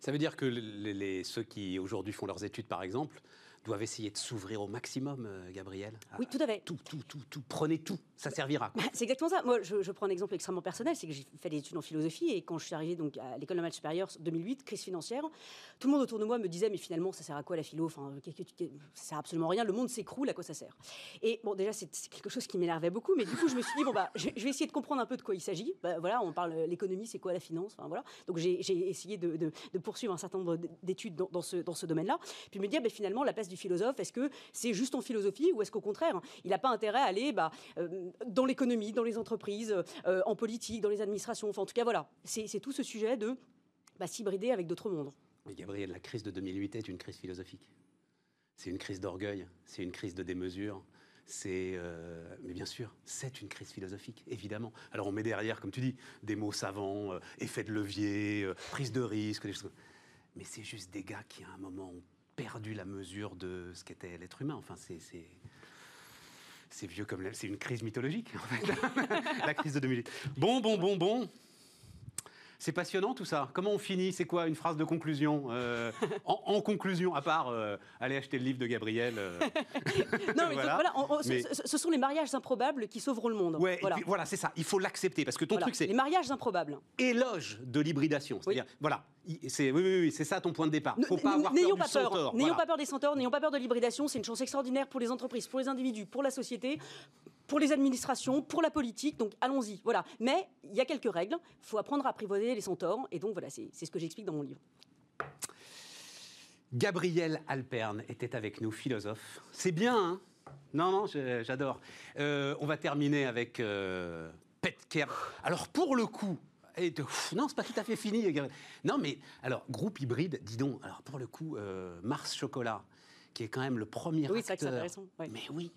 Speaker 1: Ça veut dire que les, ceux qui aujourd'hui font leurs études, par exemple, doivent essayer de s'ouvrir au maximum, euh, Gabriel.
Speaker 4: Oui, tout à fait.
Speaker 1: Tout, tout, tout, tout. Prenez tout, ça servira.
Speaker 4: Bah, c'est exactement ça. Moi, je, prends un exemple extrêmement personnel, c'est que j'ai fait des études en philosophie et quand je suis arrivé donc à l'école normale supérieure 2008, crise financière, tout le monde autour de moi me disait mais finalement ça sert à quoi la philo? Enfin, ça sert absolument à rien. Le monde s'écroule, à quoi ça sert? Et bon, déjà c'est quelque chose qui m'énervait beaucoup, mais du coup je me suis dit bon bah je, vais essayer de comprendre un peu de quoi il s'agit. Bah, voilà, on parle l'économie, c'est quoi la finance? Enfin voilà. Donc j'ai essayé de, poursuivre un certain nombre d'études dans, ce, dans ce domaine-là, puis me dire bah, finalement la place du philosophe, est-ce que c'est juste en philosophie ou est-ce qu'au contraire, il n'a pas intérêt à aller bah, euh, dans l'économie, dans les entreprises, euh, en politique, dans les administrations Enfin, en tout cas, voilà, c'est tout ce sujet de bah, s'hybrider avec d'autres mondes.
Speaker 1: Mais Gabriel, la crise de 2008 est une crise philosophique. C'est une crise d'orgueil, c'est une crise de démesure. C'est, euh, mais bien sûr, c'est une crise philosophique, évidemment. Alors on met derrière, comme tu dis, des mots savants, effet de levier, prise de risque, des choses. Mais c'est juste des gars qui, à un moment, ont perdu la mesure de ce qu'était l'être humain. Enfin, c'est c'est vieux comme c'est une crise mythologique en fait. la crise de 2008. Bon, bon, bon, bon. C'est passionnant tout ça. Comment on finit? C'est quoi une phrase de conclusion euh, en, conclusion, à part euh, aller acheter le livre de Gabriel. Euh.
Speaker 4: non, mais voilà. Ce, sont les mariages improbables qui sauveront le monde.
Speaker 1: Ouais, voilà, voilà c'est ça. Il faut l'accepter parce que ton truc c'est
Speaker 4: les mariages improbables.
Speaker 1: Éloge de l'hybridation. C'est-à-dire, voilà, c'est oui, oui, oui c'est ça ton point de départ. Faut pas avoir
Speaker 4: n'ayons
Speaker 1: pas
Speaker 4: peur. N'ayons pas peur des centaures. N'ayons pas peur de l'hybridation. C'est une chance extraordinaire pour les entreprises, pour les individus, pour la société pour les administrations, pour la politique. Donc allons-y. Voilà. Mais il y a quelques règles. Il faut apprendre à apprivoiser les centaures. Et donc voilà, c'est ce que j'explique dans mon livre.
Speaker 1: Gabriel Alperne était avec nous, philosophe. C'est bien, hein? Non, non, j'adore. Euh, on va terminer avec euh, Petker. Alors pour le coup, et non, c'est pas tout à fait fini. Non, mais alors groupe hybride, dis donc. Alors pour le coup, euh, Mars Chocolat, qui est quand même le premier
Speaker 4: oui, acteur. intéressant.
Speaker 1: Mais oui,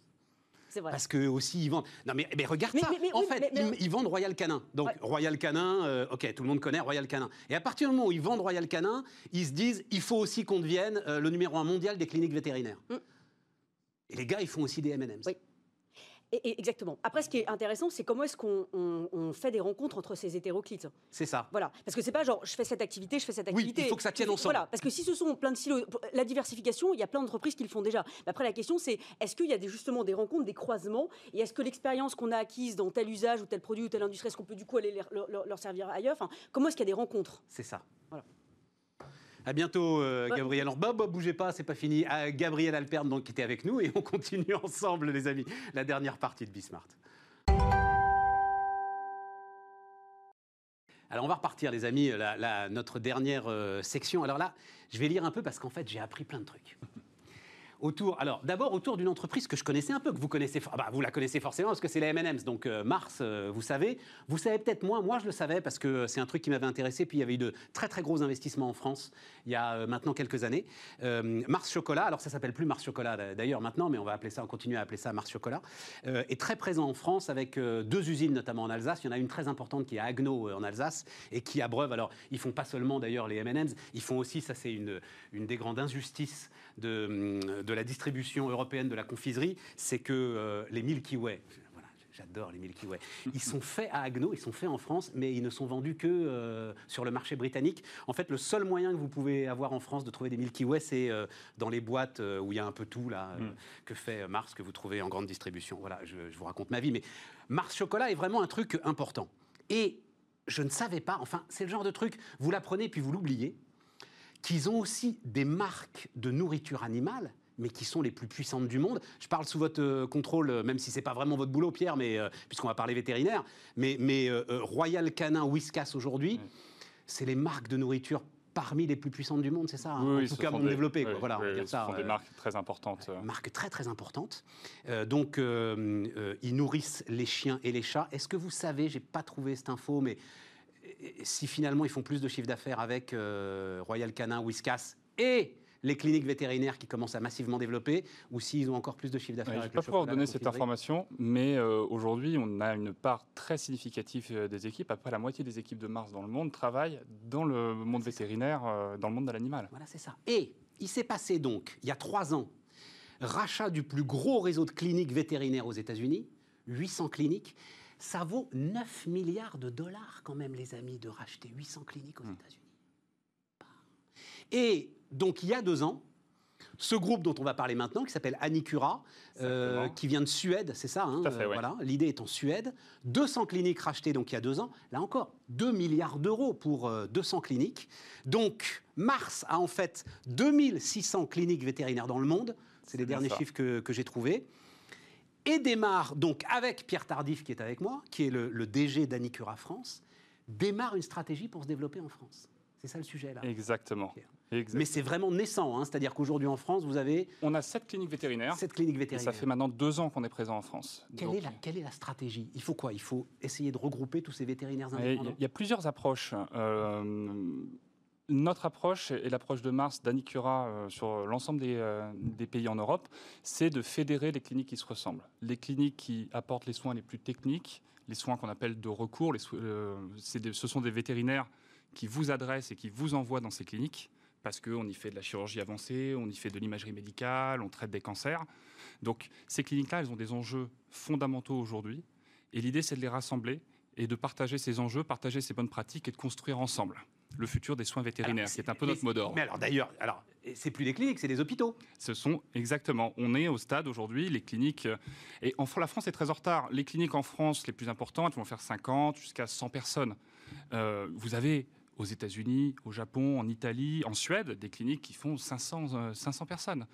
Speaker 1: parce que aussi ils vendent. Non mais, mais regarde ça. en fait, ils, vendent Royal Canin. Donc Royal Canin, euh, ok, tout le monde connaît Royal Canin. Et à partir du moment où ils vendent Royal Canin, ils se disent il faut aussi qu'on devienne euh, le numéro un mondial des cliniques vétérinaires. Mm. Et les gars, ils font aussi des M&M's.
Speaker 4: Oui exactement. Après, ce qui est intéressant, c'est comment est-ce qu'on fait des rencontres entre ces hétéroclites.
Speaker 1: C'est ça.
Speaker 4: Voilà. Parce que c'est pas genre, je fais cette activité, je fais cette activité.
Speaker 1: Oui, il faut que ça tienne ensemble.
Speaker 4: Voilà. Parce que si ce sont plein de silos, la diversification, il y a plein d'entreprises qui le font déjà. Mais après, la question, c'est est-ce qu'il y a des, justement des rencontres, des croisements? Et est-ce que l'expérience qu'on a acquise dans tel usage ou tel produit ou telle industrie, est-ce qu'on peut du coup aller leur, servir ailleurs? Enfin, Comment est-ce qu'il y a des rencontres?
Speaker 1: C'est ça. Voilà. À bientôt, euh, Gabriel. Alors, bah, bah, bougez pas, c'est pas fini. Ah, Gabriel Alperne, donc, qui était avec nous, et on continue ensemble, les amis, la dernière partie de Bismart. Alors on va repartir les amis, notre dernière euh, section. Alors là, je vais lire un peu parce qu'en fait j'ai appris plein de trucs autour. Alors, d'abord autour d'une entreprise que je connaissais un peu, que vous connaissez. Ah bah, vous la connaissez forcément parce que c'est la M&M's. Donc euh, Mars, euh, vous savez. Vous savez peut-être moins. Moi, je le savais parce que c'est un truc qui m'avait intéressé. Puis il y avait eu de très très gros investissements en France il y a euh, maintenant quelques années. Mars Chocolat. Alors ça s'appelle plus Mars Chocolat d'ailleurs maintenant, mais on va appeler ça, on continue à appeler ça Mars Chocolat. est très présent en France avec deux usines notamment en Alsace. Il y en a une très importante qui est à Agno en Alsace et qui abreuve. Alors ils font pas seulement d'ailleurs les M&M's, ils font aussi, ça c'est une des grandes injustices de, de la distribution européenne de la confiserie, c'est que euh, les Milky Way, J'adore les Milky Way. Ils sont faits à Agno, ils sont faits en France, mais ils ne sont vendus que euh, sur le marché britannique. En fait, le seul moyen que vous pouvez avoir en France de trouver des Milky Way, c'est euh, dans les boîtes où il y a un peu tout là mm. que fait Mars, que vous trouvez en grande distribution. Voilà, je, je, vous raconte ma vie, mais Mars Chocolat est vraiment un truc important. Et je ne savais pas. Enfin, c'est le genre de truc vous l'apprenez puis vous l'oubliez qu'ils ont aussi des marques de nourriture animale mais qui sont les plus puissantes du monde. Je parle sous votre euh, contrôle, euh, même si c'est pas vraiment votre boulot, Pierre, mais euh, puisqu'on va parler vétérinaire. Mais, mais Royal Canin, Whiskas aujourd'hui, c'est les marques de nourriture parmi les plus puissantes du monde, c'est ça
Speaker 5: hein
Speaker 1: En tout cas, monde développé. voilà,
Speaker 5: on va dire ça. Ce sont des marques très importantes.
Speaker 1: Marques très très importantes. donc, ils nourrissent les chiens et les chats. Est-ce que vous savez, j'ai pas trouvé cette info, mais si finalement ils font plus de chiffre d'affaires avec euh, Royal Canin, Whiskas et les cliniques vétérinaires qui commencent à massivement développer, ou s'ils ont encore plus de chiffre d'affaires. je
Speaker 5: ne vais pas pouvoir vous donner cette information, mais euh, aujourd'hui, on a une part très significative euh, des équipes. Après, la moitié des équipes de Mars dans le monde travaillent dans le monde vétérinaire, dans le monde de l'animal.
Speaker 1: Voilà, c'est ça. Et il s'est passé donc, il y a trois ans, rachat du plus gros réseau de cliniques vétérinaires aux États-Unis, 800 cliniques ça vaut 9 milliards de dollars quand même, les amis, de racheter 800 cliniques aux hmm. États-Unis. Et donc, il y a deux ans, ce groupe dont on va parler maintenant, qui s'appelle Anicura, euh, qui vient de Suède, c'est ça
Speaker 5: hein, euh,
Speaker 1: Voilà, l'idée est en Suède. 200 cliniques rachetées donc il y a deux ans. Là encore, 2 milliards d'euros pour 200 euh, cliniques. Donc Mars a en fait 2600 cliniques vétérinaires dans le monde. C'est les derniers chiffres que, que j'ai trouvés et démarre donc avec Pierre Tardif qui est avec moi, qui est le, DG d'Anicura France, démarre une stratégie pour se développer en France. C'est ça le sujet là.
Speaker 5: Exactement.
Speaker 1: Mais c'est vraiment naissant, hein. c'est-à-dire qu'aujourd'hui en France, vous avez...
Speaker 5: On a sept cliniques vétérinaires.
Speaker 1: Sept cliniques vétérinaires.
Speaker 5: Et ça fait maintenant deux ans qu'on est présent en France.
Speaker 1: Quelle, est la, quelle est la stratégie? Il faut quoi? Il faut essayer de regrouper tous ces vétérinaires indépendants?
Speaker 5: Il y a plusieurs approches. Euh, notre approche et l'approche de Mars d'Anicura euh, sur l'ensemble euh, des, pays en Europe, c'est de fédérer les cliniques qui se ressemblent. Les cliniques qui apportent les soins les plus techniques, les soins qu'on appelle de recours, euh, ce sont des vétérinaires qui vous adressent et qui vous envoient dans ces cliniques parce qu'on y fait de la chirurgie avancée, on y fait de l'imagerie médicale, on traite des cancers. Donc ces cliniques-là, elles ont des enjeux fondamentaux aujourd'hui. Et l'idée, c'est de les rassembler
Speaker 2: et de partager ces enjeux, partager ces bonnes pratiques et de construire ensemble le futur des soins vétérinaires,
Speaker 1: Alors,
Speaker 2: qui est un peu notre mot d'ordre.
Speaker 1: Mais alors d'ailleurs, alors c'est plus des cliniques, c'est des hôpitaux.
Speaker 2: Ce sont exactement. On est au stade aujourd'hui, les cliniques. euh, Et en, la France est très en retard. Les cliniques en France, les plus importantes, vont faire 50 jusqu'à 100 personnes. Euh, vous avez aux États-Unis, au Japon, en Italie, en Suède, des cliniques qui font 500, euh, 500 personnes.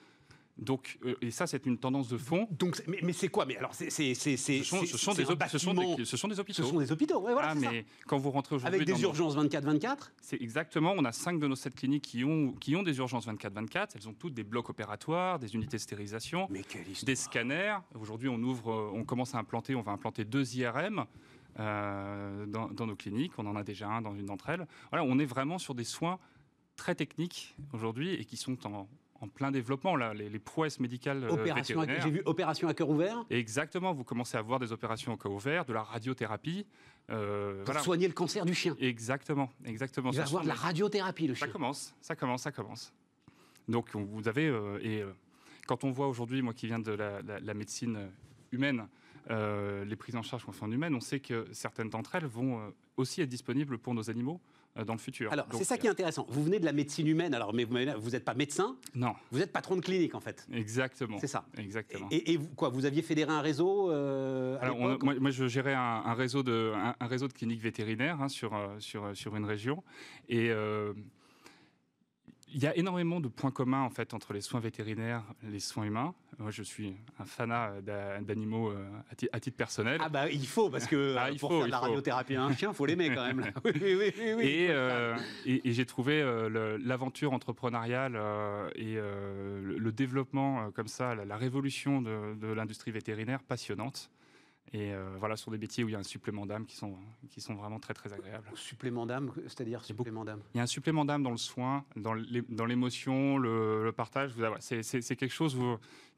Speaker 2: Donc, euh, et ça, c'est une tendance de fond.
Speaker 1: Donc, mais, mais c'est quoi? Mais alors, c'est
Speaker 2: Ce sont, ce sont des, ce sont
Speaker 1: bâtiment-
Speaker 2: des- ce sont des hôpitaux.
Speaker 1: Ce sont des hôpitaux. Ouais, voilà,
Speaker 2: ah,
Speaker 1: ça.
Speaker 2: mais quand vous rentrez aujourd'hui
Speaker 1: Avec des urgences 24-24
Speaker 2: C'est exactement. On a cinq de nos sept cliniques qui ont, qui ont des urgences 24-24. Elles ont toutes des blocs opératoires, des unités de stérilisation,
Speaker 1: Mais
Speaker 2: des scanners. Aujourd'hui, on ouvre, on commence à implanter, on va implanter deux IRM euh, dans, dans nos cliniques. On en a déjà un dans une d'entre elles. Voilà, on est vraiment sur des soins très techniques aujourd'hui et qui sont en, en plein développement. Là, les, les prouesses médicales euh,
Speaker 1: Opération à-. J'ai vu opération à cœur ouvert
Speaker 2: Exactement. Vous commencez à voir des opérations au cas ouvert, de la radiothérapie. euh,
Speaker 1: pour
Speaker 2: voilà.
Speaker 1: soigner le cancer du chien.
Speaker 2: Exactement, exactement.
Speaker 1: Il va avoir de la radiothérapie, le
Speaker 2: ça
Speaker 1: chien.
Speaker 2: commence, ça commence, ça commence. Donc on- vous avez euh, et euh, quand on voit aujourd'hui, moi qui viens de la, la- la médecine humaine, les prises en charge qu'on fait en humaine, on sait que certaines d'entre elles vont aussi être disponibles pour nos animaux dans le futur.
Speaker 1: Alors, c'est ça qui est intéressant. Vous venez de la médecine humaine, alors, mais vous n'êtes pas médecin,
Speaker 2: Non,
Speaker 1: vous êtes patron de clinique, en fait.
Speaker 2: exactement.
Speaker 1: C'est ça.
Speaker 2: Exactement.
Speaker 1: Et, et vous, quoi, vous aviez fédéré un réseau euh,
Speaker 2: Alors, on- moi, moi, je gérais un, un réseau de, un, un réseau de cliniques vétérinaires hein, sur, euh, sur, sur une région. Et euh, il y a énormément de points communs en fait, entre les soins vétérinaires et les soins humains. Moi, je suis un fanat d'a- d'animaux euh, à, ti- à titre personnel.
Speaker 1: Ah bah il faut, parce que
Speaker 2: Ah,
Speaker 1: euh,
Speaker 2: il
Speaker 1: pour
Speaker 2: faut,
Speaker 1: faire de la
Speaker 2: faut.
Speaker 1: radiothérapie à un chien, faut l'aimer quand même. là. Oui, oui, oui, oui, oui.
Speaker 2: et, euh, et, et j'ai trouvé euh, l'aventure entrepreneuriale euh, et euh, le, le développement euh, comme ça, la, la révolution de, de l'industrie vétérinaire passionnante. Et euh, voilà, sur des métiers où il y a un supplément d'âme qui sont, qui sont vraiment très très agréables.
Speaker 1: Supplément d'âme, c'est-à-dire supplément d'âme.
Speaker 2: Il y a un supplément d'âme dans le soin, dans l'é- dans l'émotion, le, le partage. Avez- C'est quelque chose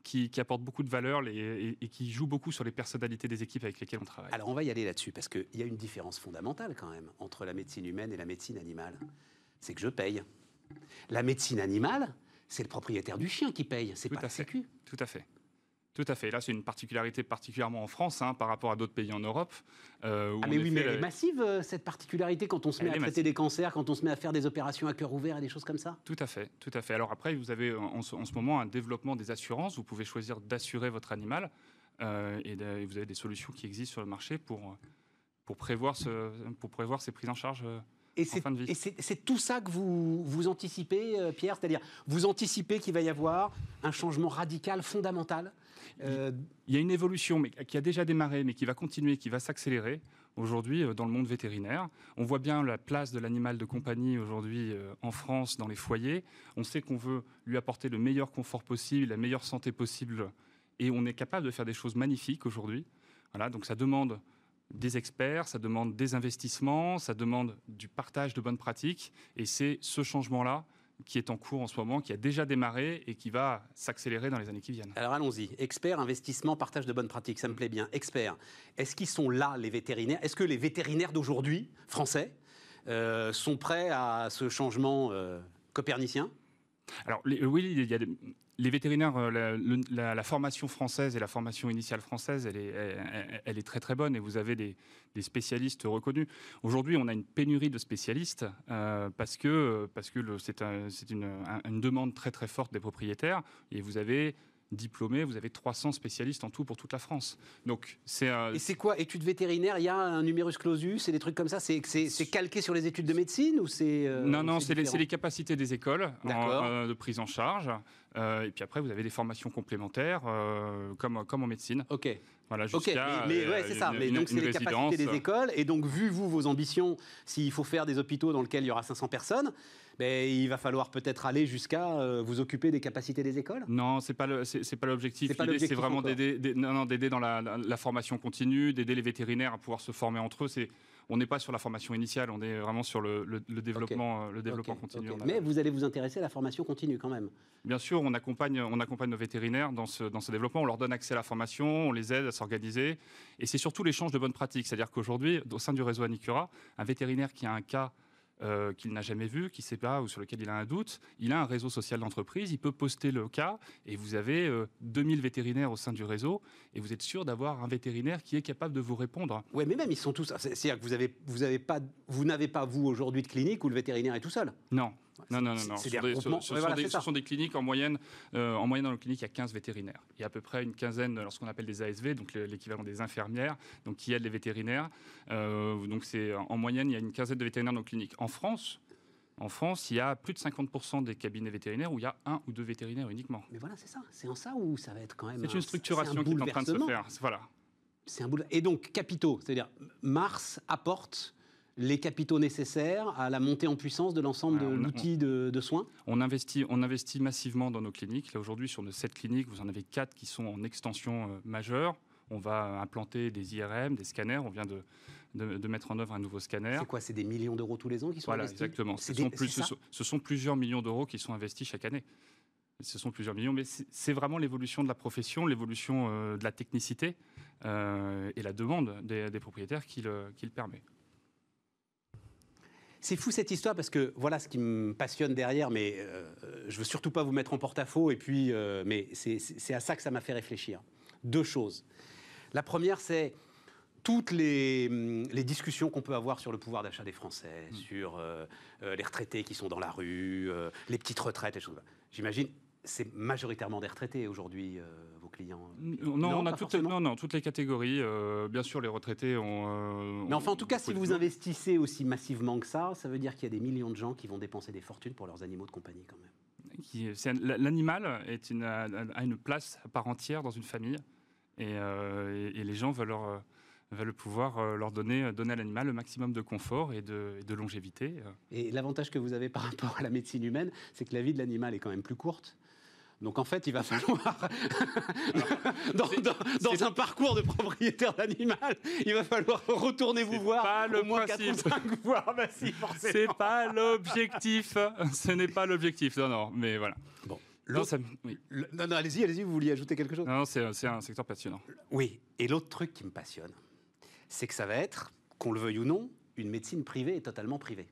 Speaker 2: qui, qui apporte beaucoup de valeur et, et qui joue beaucoup sur les personnalités des équipes avec lesquelles on travaille.
Speaker 1: Alors on va y aller là-dessus, parce qu'il y a une différence fondamentale quand même entre la médecine humaine et la médecine animale. C'est que je paye. La médecine animale, c'est le propriétaire du chien qui paye, c'est pas la sécu.
Speaker 2: Tout à fait. Tout à fait. Là, c'est une particularité particulièrement en France hein, par rapport à d'autres pays en Europe. euh, où
Speaker 1: Ah mais oui, mais elle
Speaker 2: la-
Speaker 1: est massive euh, cette particularité quand on se met à traiter des cancers, quand on se met à faire des opérations à cœur ouvert et des choses comme ça?
Speaker 2: Tout à fait, tout à fait. Alors après, vous avez en ce, en ce moment un développement des assurances. Vous pouvez choisir d'assurer votre animal euh, et, de- et vous avez des solutions qui existent sur le marché pour, pour, prévoir, ce, pour prévoir ces prises en charge. euh,
Speaker 1: Et c'est
Speaker 2: fin de vie.
Speaker 1: et c'est- c'est tout ça que vous, vous anticipez, euh, Pierre? C'est-à-dire, vous anticipez qu'il va y avoir un changement radical, fondamental euh,
Speaker 2: Il y a une évolution mais, qui a déjà démarré, mais qui va continuer, qui va s'accélérer aujourd'hui euh, dans le monde vétérinaire. On voit bien la place de l'animal de compagnie aujourd'hui euh, en France dans les foyers. On sait qu'on veut lui apporter le meilleur confort possible, la meilleure santé possible, et on est capable de faire des choses magnifiques aujourd'hui. Voilà, donc ça demande des experts, ça demande des investissements, ça demande du partage de bonnes pratiques, et c'est ce changement-là qui est en cours en ce moment, qui a déjà démarré et qui va s'accélérer dans les années qui viennent.
Speaker 1: Alors allons-y. Experts, investissement, partage de bonnes pratiques, ça me plaît bien. Experts, est-ce qu'ils sont là, les vétérinaires? Est-ce que les vétérinaires d'aujourd'hui, français, euh, sont prêts à ce changement euh, copernicien?
Speaker 2: Alors les- oui, il y a des- les vétérinaires, euh, la, formation française et la formation initiale française, elle est, très très bonne et vous avez des, spécialistes reconnus. Aujourd'hui, on a une pénurie de spécialistes euh, parce que, parce que c'est un- c'est une, un- une demande très très forte des propriétaires et vous avez diplômés, vous avez 300 spécialistes en tout pour toute la France. Donc c'est euh,
Speaker 1: Et c'est quoi Études vétérinaires Il y a un numerus clausus et des trucs comme ça C'est c'est- c'est calqué sur les études de médecine ou c'est euh,
Speaker 2: non, non, c'est les, les capacités des écoles en- euh, de prise en charge. Euh, et puis après, vous avez des formations complémentaires, comme, comme en médecine.
Speaker 1: Ok.
Speaker 2: Voilà,
Speaker 1: Ok, mais, mais
Speaker 2: euh,
Speaker 1: ouais, c'est ça.
Speaker 2: une-
Speaker 1: Mais donc c'est les capacités des écoles. Et donc, vu vous vos ambitions, s'il faut faire des hôpitaux dans lesquels il y aura 500 personnes, ben, il va falloir peut-être aller jusqu'à euh, vous occuper des capacités des écoles?
Speaker 2: Non, c'est pas c'est, pas l'objectif.
Speaker 1: C'est
Speaker 2: vraiment d'aider, d'aider- non, non, d'aider dans la, la- la formation continue, d'aider les vétérinaires à pouvoir se former entre eux. C'est, on n'est pas sur la formation initiale, on est vraiment sur le, le- le développement, euh, le développement
Speaker 1: Ok,
Speaker 2: continu.
Speaker 1: Mais vous allez vous intéresser à la formation continue quand même.
Speaker 2: Bien sûr, on accompagne, on accompagne nos vétérinaires dans ce, dans ce développement. On leur donne accès à la formation, on les aide à s'organiser. Et c'est surtout l'échange de bonnes pratiques. C'est-à-dire qu'aujourd'hui, au sein du réseau Anicura, un vétérinaire qui a un cas euh, qu'il n'a jamais vu, qu'il ne sait pas ou sur lequel il a un doute. Il a un réseau social d'entreprise, il peut poster le cas et vous avez 2000 vétérinaires au sein du réseau et vous êtes sûr d'avoir un vétérinaire qui est capable de vous répondre.
Speaker 1: Oui, mais même ils sont tous. C'est-à-dire que vous avez, vous avez pas, vous n'avez pas vous aujourd'hui de clinique où le vétérinaire est tout seul?
Speaker 2: Non. Non, non, non, Ce, sont des, cliniques en moyenne. Euh, en moyenne, dans nos cliniques, il y a 15 vétérinaires. Il y a à peu près une quinzaine lorsqu'on appelle des ASV, donc l'équivalent des infirmières, donc qui aident les vétérinaires. Euh, donc c'est en moyenne, il y a une quinzaine de vétérinaires dans nos cliniques. En France, en France, il y a plus de 50% des cabinets vétérinaires où il y a un ou deux vétérinaires uniquement.
Speaker 1: Mais voilà, c'est ça. C'est en ça où ça va être quand même.
Speaker 2: C'est une structuration qui est en train de se faire. Voilà.
Speaker 1: C'est un bout. Et donc capitaux, c'est-à-dire Mars apporte les capitaux nécessaires à la montée en puissance de l'ensemble de l'outil de, soins
Speaker 2: on investit, on investit massivement dans nos cliniques. Là, aujourd'hui, sur nos 7 cliniques, vous en avez 4 qui sont en extension euh, majeure. On va implanter des IRM, des scanners. On vient de, de, mettre en œuvre un nouveau scanner.
Speaker 1: C'est quoi? C'est des millions d'euros tous les ans qui sont investis?
Speaker 2: Voilà, exactement. Ce, sont plus, ce, sont plusieurs millions d'euros qui sont investis chaque année. Ce sont plusieurs millions, mais c'est vraiment l'évolution de la profession, l'évolution euh, de la technicité euh, et la demande des, propriétaires qui le, qui le permet.
Speaker 1: C'est fou cette histoire parce que voilà ce qui me passionne derrière, mais euh, je veux surtout pas vous mettre en porte-à-faux. Et puis, euh, mais c'est à ça que ça m'a fait réfléchir. Deux choses. La première, c'est toutes les, les discussions qu'on peut avoir sur le pouvoir d'achat des Français, mmh. sur euh, les retraités qui sont dans la rue, les petites retraites, et choses. J'imagine, c'est majoritairement des retraités aujourd'hui clients
Speaker 2: Non, on a toutes les, non, non, toutes les catégories. Euh, bien sûr, les retraités ont.
Speaker 1: Euh, Mais enfin, en tout cas, si vous investissez aussi massivement que ça, ça veut dire qu'il y a des millions de gens qui vont dépenser des fortunes pour leurs animaux de compagnie quand même.
Speaker 2: L'animal est une, a une place à part entière dans une famille et, euh, les gens veulent, leur, veulent pouvoir leur donner, donner à l'animal le maximum de confort et de, de longévité.
Speaker 1: Et l'avantage que vous avez par rapport à la médecine humaine, c'est que la vie de l'animal est quand même plus courte. Donc en fait, il va falloir, dans, un parcours de propriétaire d'animal, il va falloir retourner vous voir
Speaker 2: pas le au moins 4 ou
Speaker 1: 5 fois. Bah si,
Speaker 2: C'est pas l'objectif. Ce n'est pas l'objectif. Non, non, mais voilà.
Speaker 1: Bon. Non, non, allez-y, allez-y, vous vouliez ajouter quelque chose?
Speaker 2: Non, c'est un secteur passionnant.
Speaker 1: Oui, et l'autre truc qui me passionne, c'est que ça va être, qu'on le veuille ou non, une médecine privée et totalement privée.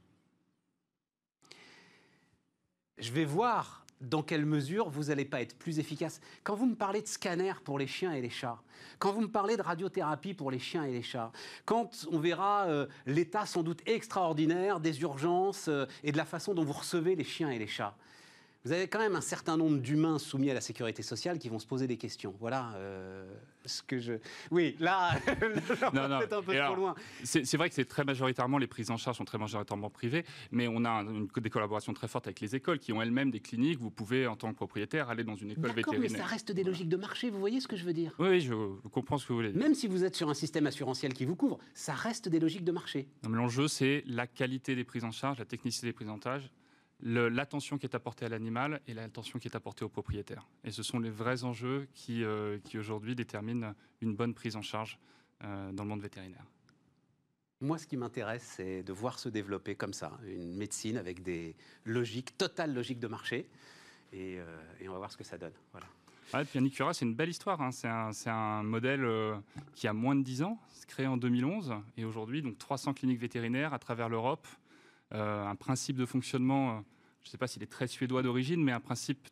Speaker 1: Je vais voir dans quelle mesure vous n'allez pas être plus efficace. Quand vous me parlez de scanner pour les chiens et les chats, quand vous me parlez de radiothérapie pour les chiens et les chats, quand on verra euh, l'état sans doute extraordinaire des urgences euh, et de la façon dont vous recevez les chiens et les chats, vous avez quand même un certain nombre d'humains soumis à la sécurité sociale qui vont se poser des questions. Voilà euh, ce que je. Oui, là, peut-être un peu trop loin.
Speaker 2: C'est vrai que c'est très majoritairement, les prises en charge sont très majoritairement privées, mais on a des collaborations très fortes avec les écoles qui ont elles-mêmes des cliniques. Vous pouvez, en tant que propriétaire, aller dans une école vétérinaire.
Speaker 1: mais ça reste des logiques de marché, vous voyez ce que je veux dire?
Speaker 2: Oui, je comprends ce que vous voulez dire.
Speaker 1: Même si vous êtes sur un système assurantiel qui vous couvre, ça reste des logiques de marché.
Speaker 2: L'enjeu, c'est la qualité des prises en charge, la technicité des prises en charge l'attention qui est apportée à l'animal et l'attention qui est apportée au propriétaire. Et ce sont les vrais enjeux qui, euh, qui aujourd'hui déterminent une bonne prise en charge euh, dans le monde vétérinaire.
Speaker 1: Moi, ce qui m'intéresse, c'est de voir se développer comme ça, une médecine avec des logiques, totales logiques de marché. Et, euh, et on va voir ce que ça donne. Voilà.
Speaker 2: Ouais, puis Anicura, c'est une belle histoire. Hein. C'est un, un, modèle qui a moins de 10 ans, créé en 2011. Et aujourd'hui, donc 300 cliniques vétérinaires à travers l'Europe, un principe de fonctionnement, euh, je ne sais pas s'il est très suédois d'origine, mais un principe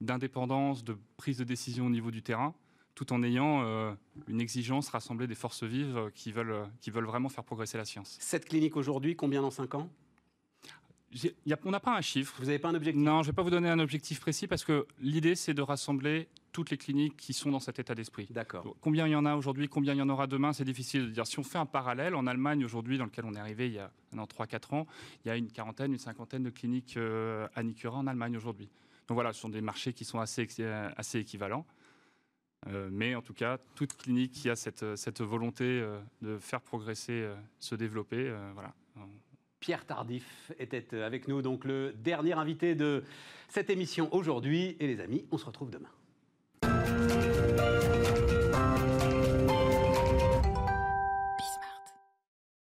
Speaker 2: d'indépendance, de, prise de décision au niveau du terrain, tout en ayant euh, une exigence rassemblée des forces vives qui veulent, qui veulent vraiment faire progresser la science.
Speaker 1: Cette clinique aujourd'hui, combien dans 5 ans?
Speaker 2: On n'a pas un chiffre.
Speaker 1: Vous n'avez pas un objectif?
Speaker 2: Non, je ne vais pas vous donner un objectif précis parce que l'idée, c'est de rassembler toutes les cliniques qui sont dans cet état d'esprit.
Speaker 1: D'accord.
Speaker 2: Combien il y en a aujourd'hui, combien il y en aura demain, c'est difficile de dire. Si on fait un parallèle, en Allemagne aujourd'hui, dans lequel on est arrivé il y a 3-4 ans, il y a une quarantaine, une cinquantaine de cliniques euh, Anicura en Allemagne aujourd'hui. Donc voilà, ce sont des marchés qui sont assez, assez équivalents. Euh, mais en tout cas, toute clinique qui a cette, cette volonté euh, de faire progresser, se développer, voilà.
Speaker 1: Pierre Tardif était avec nous, donc le dernier invité de cette émission aujourd'hui. Et les amis, on se retrouve demain.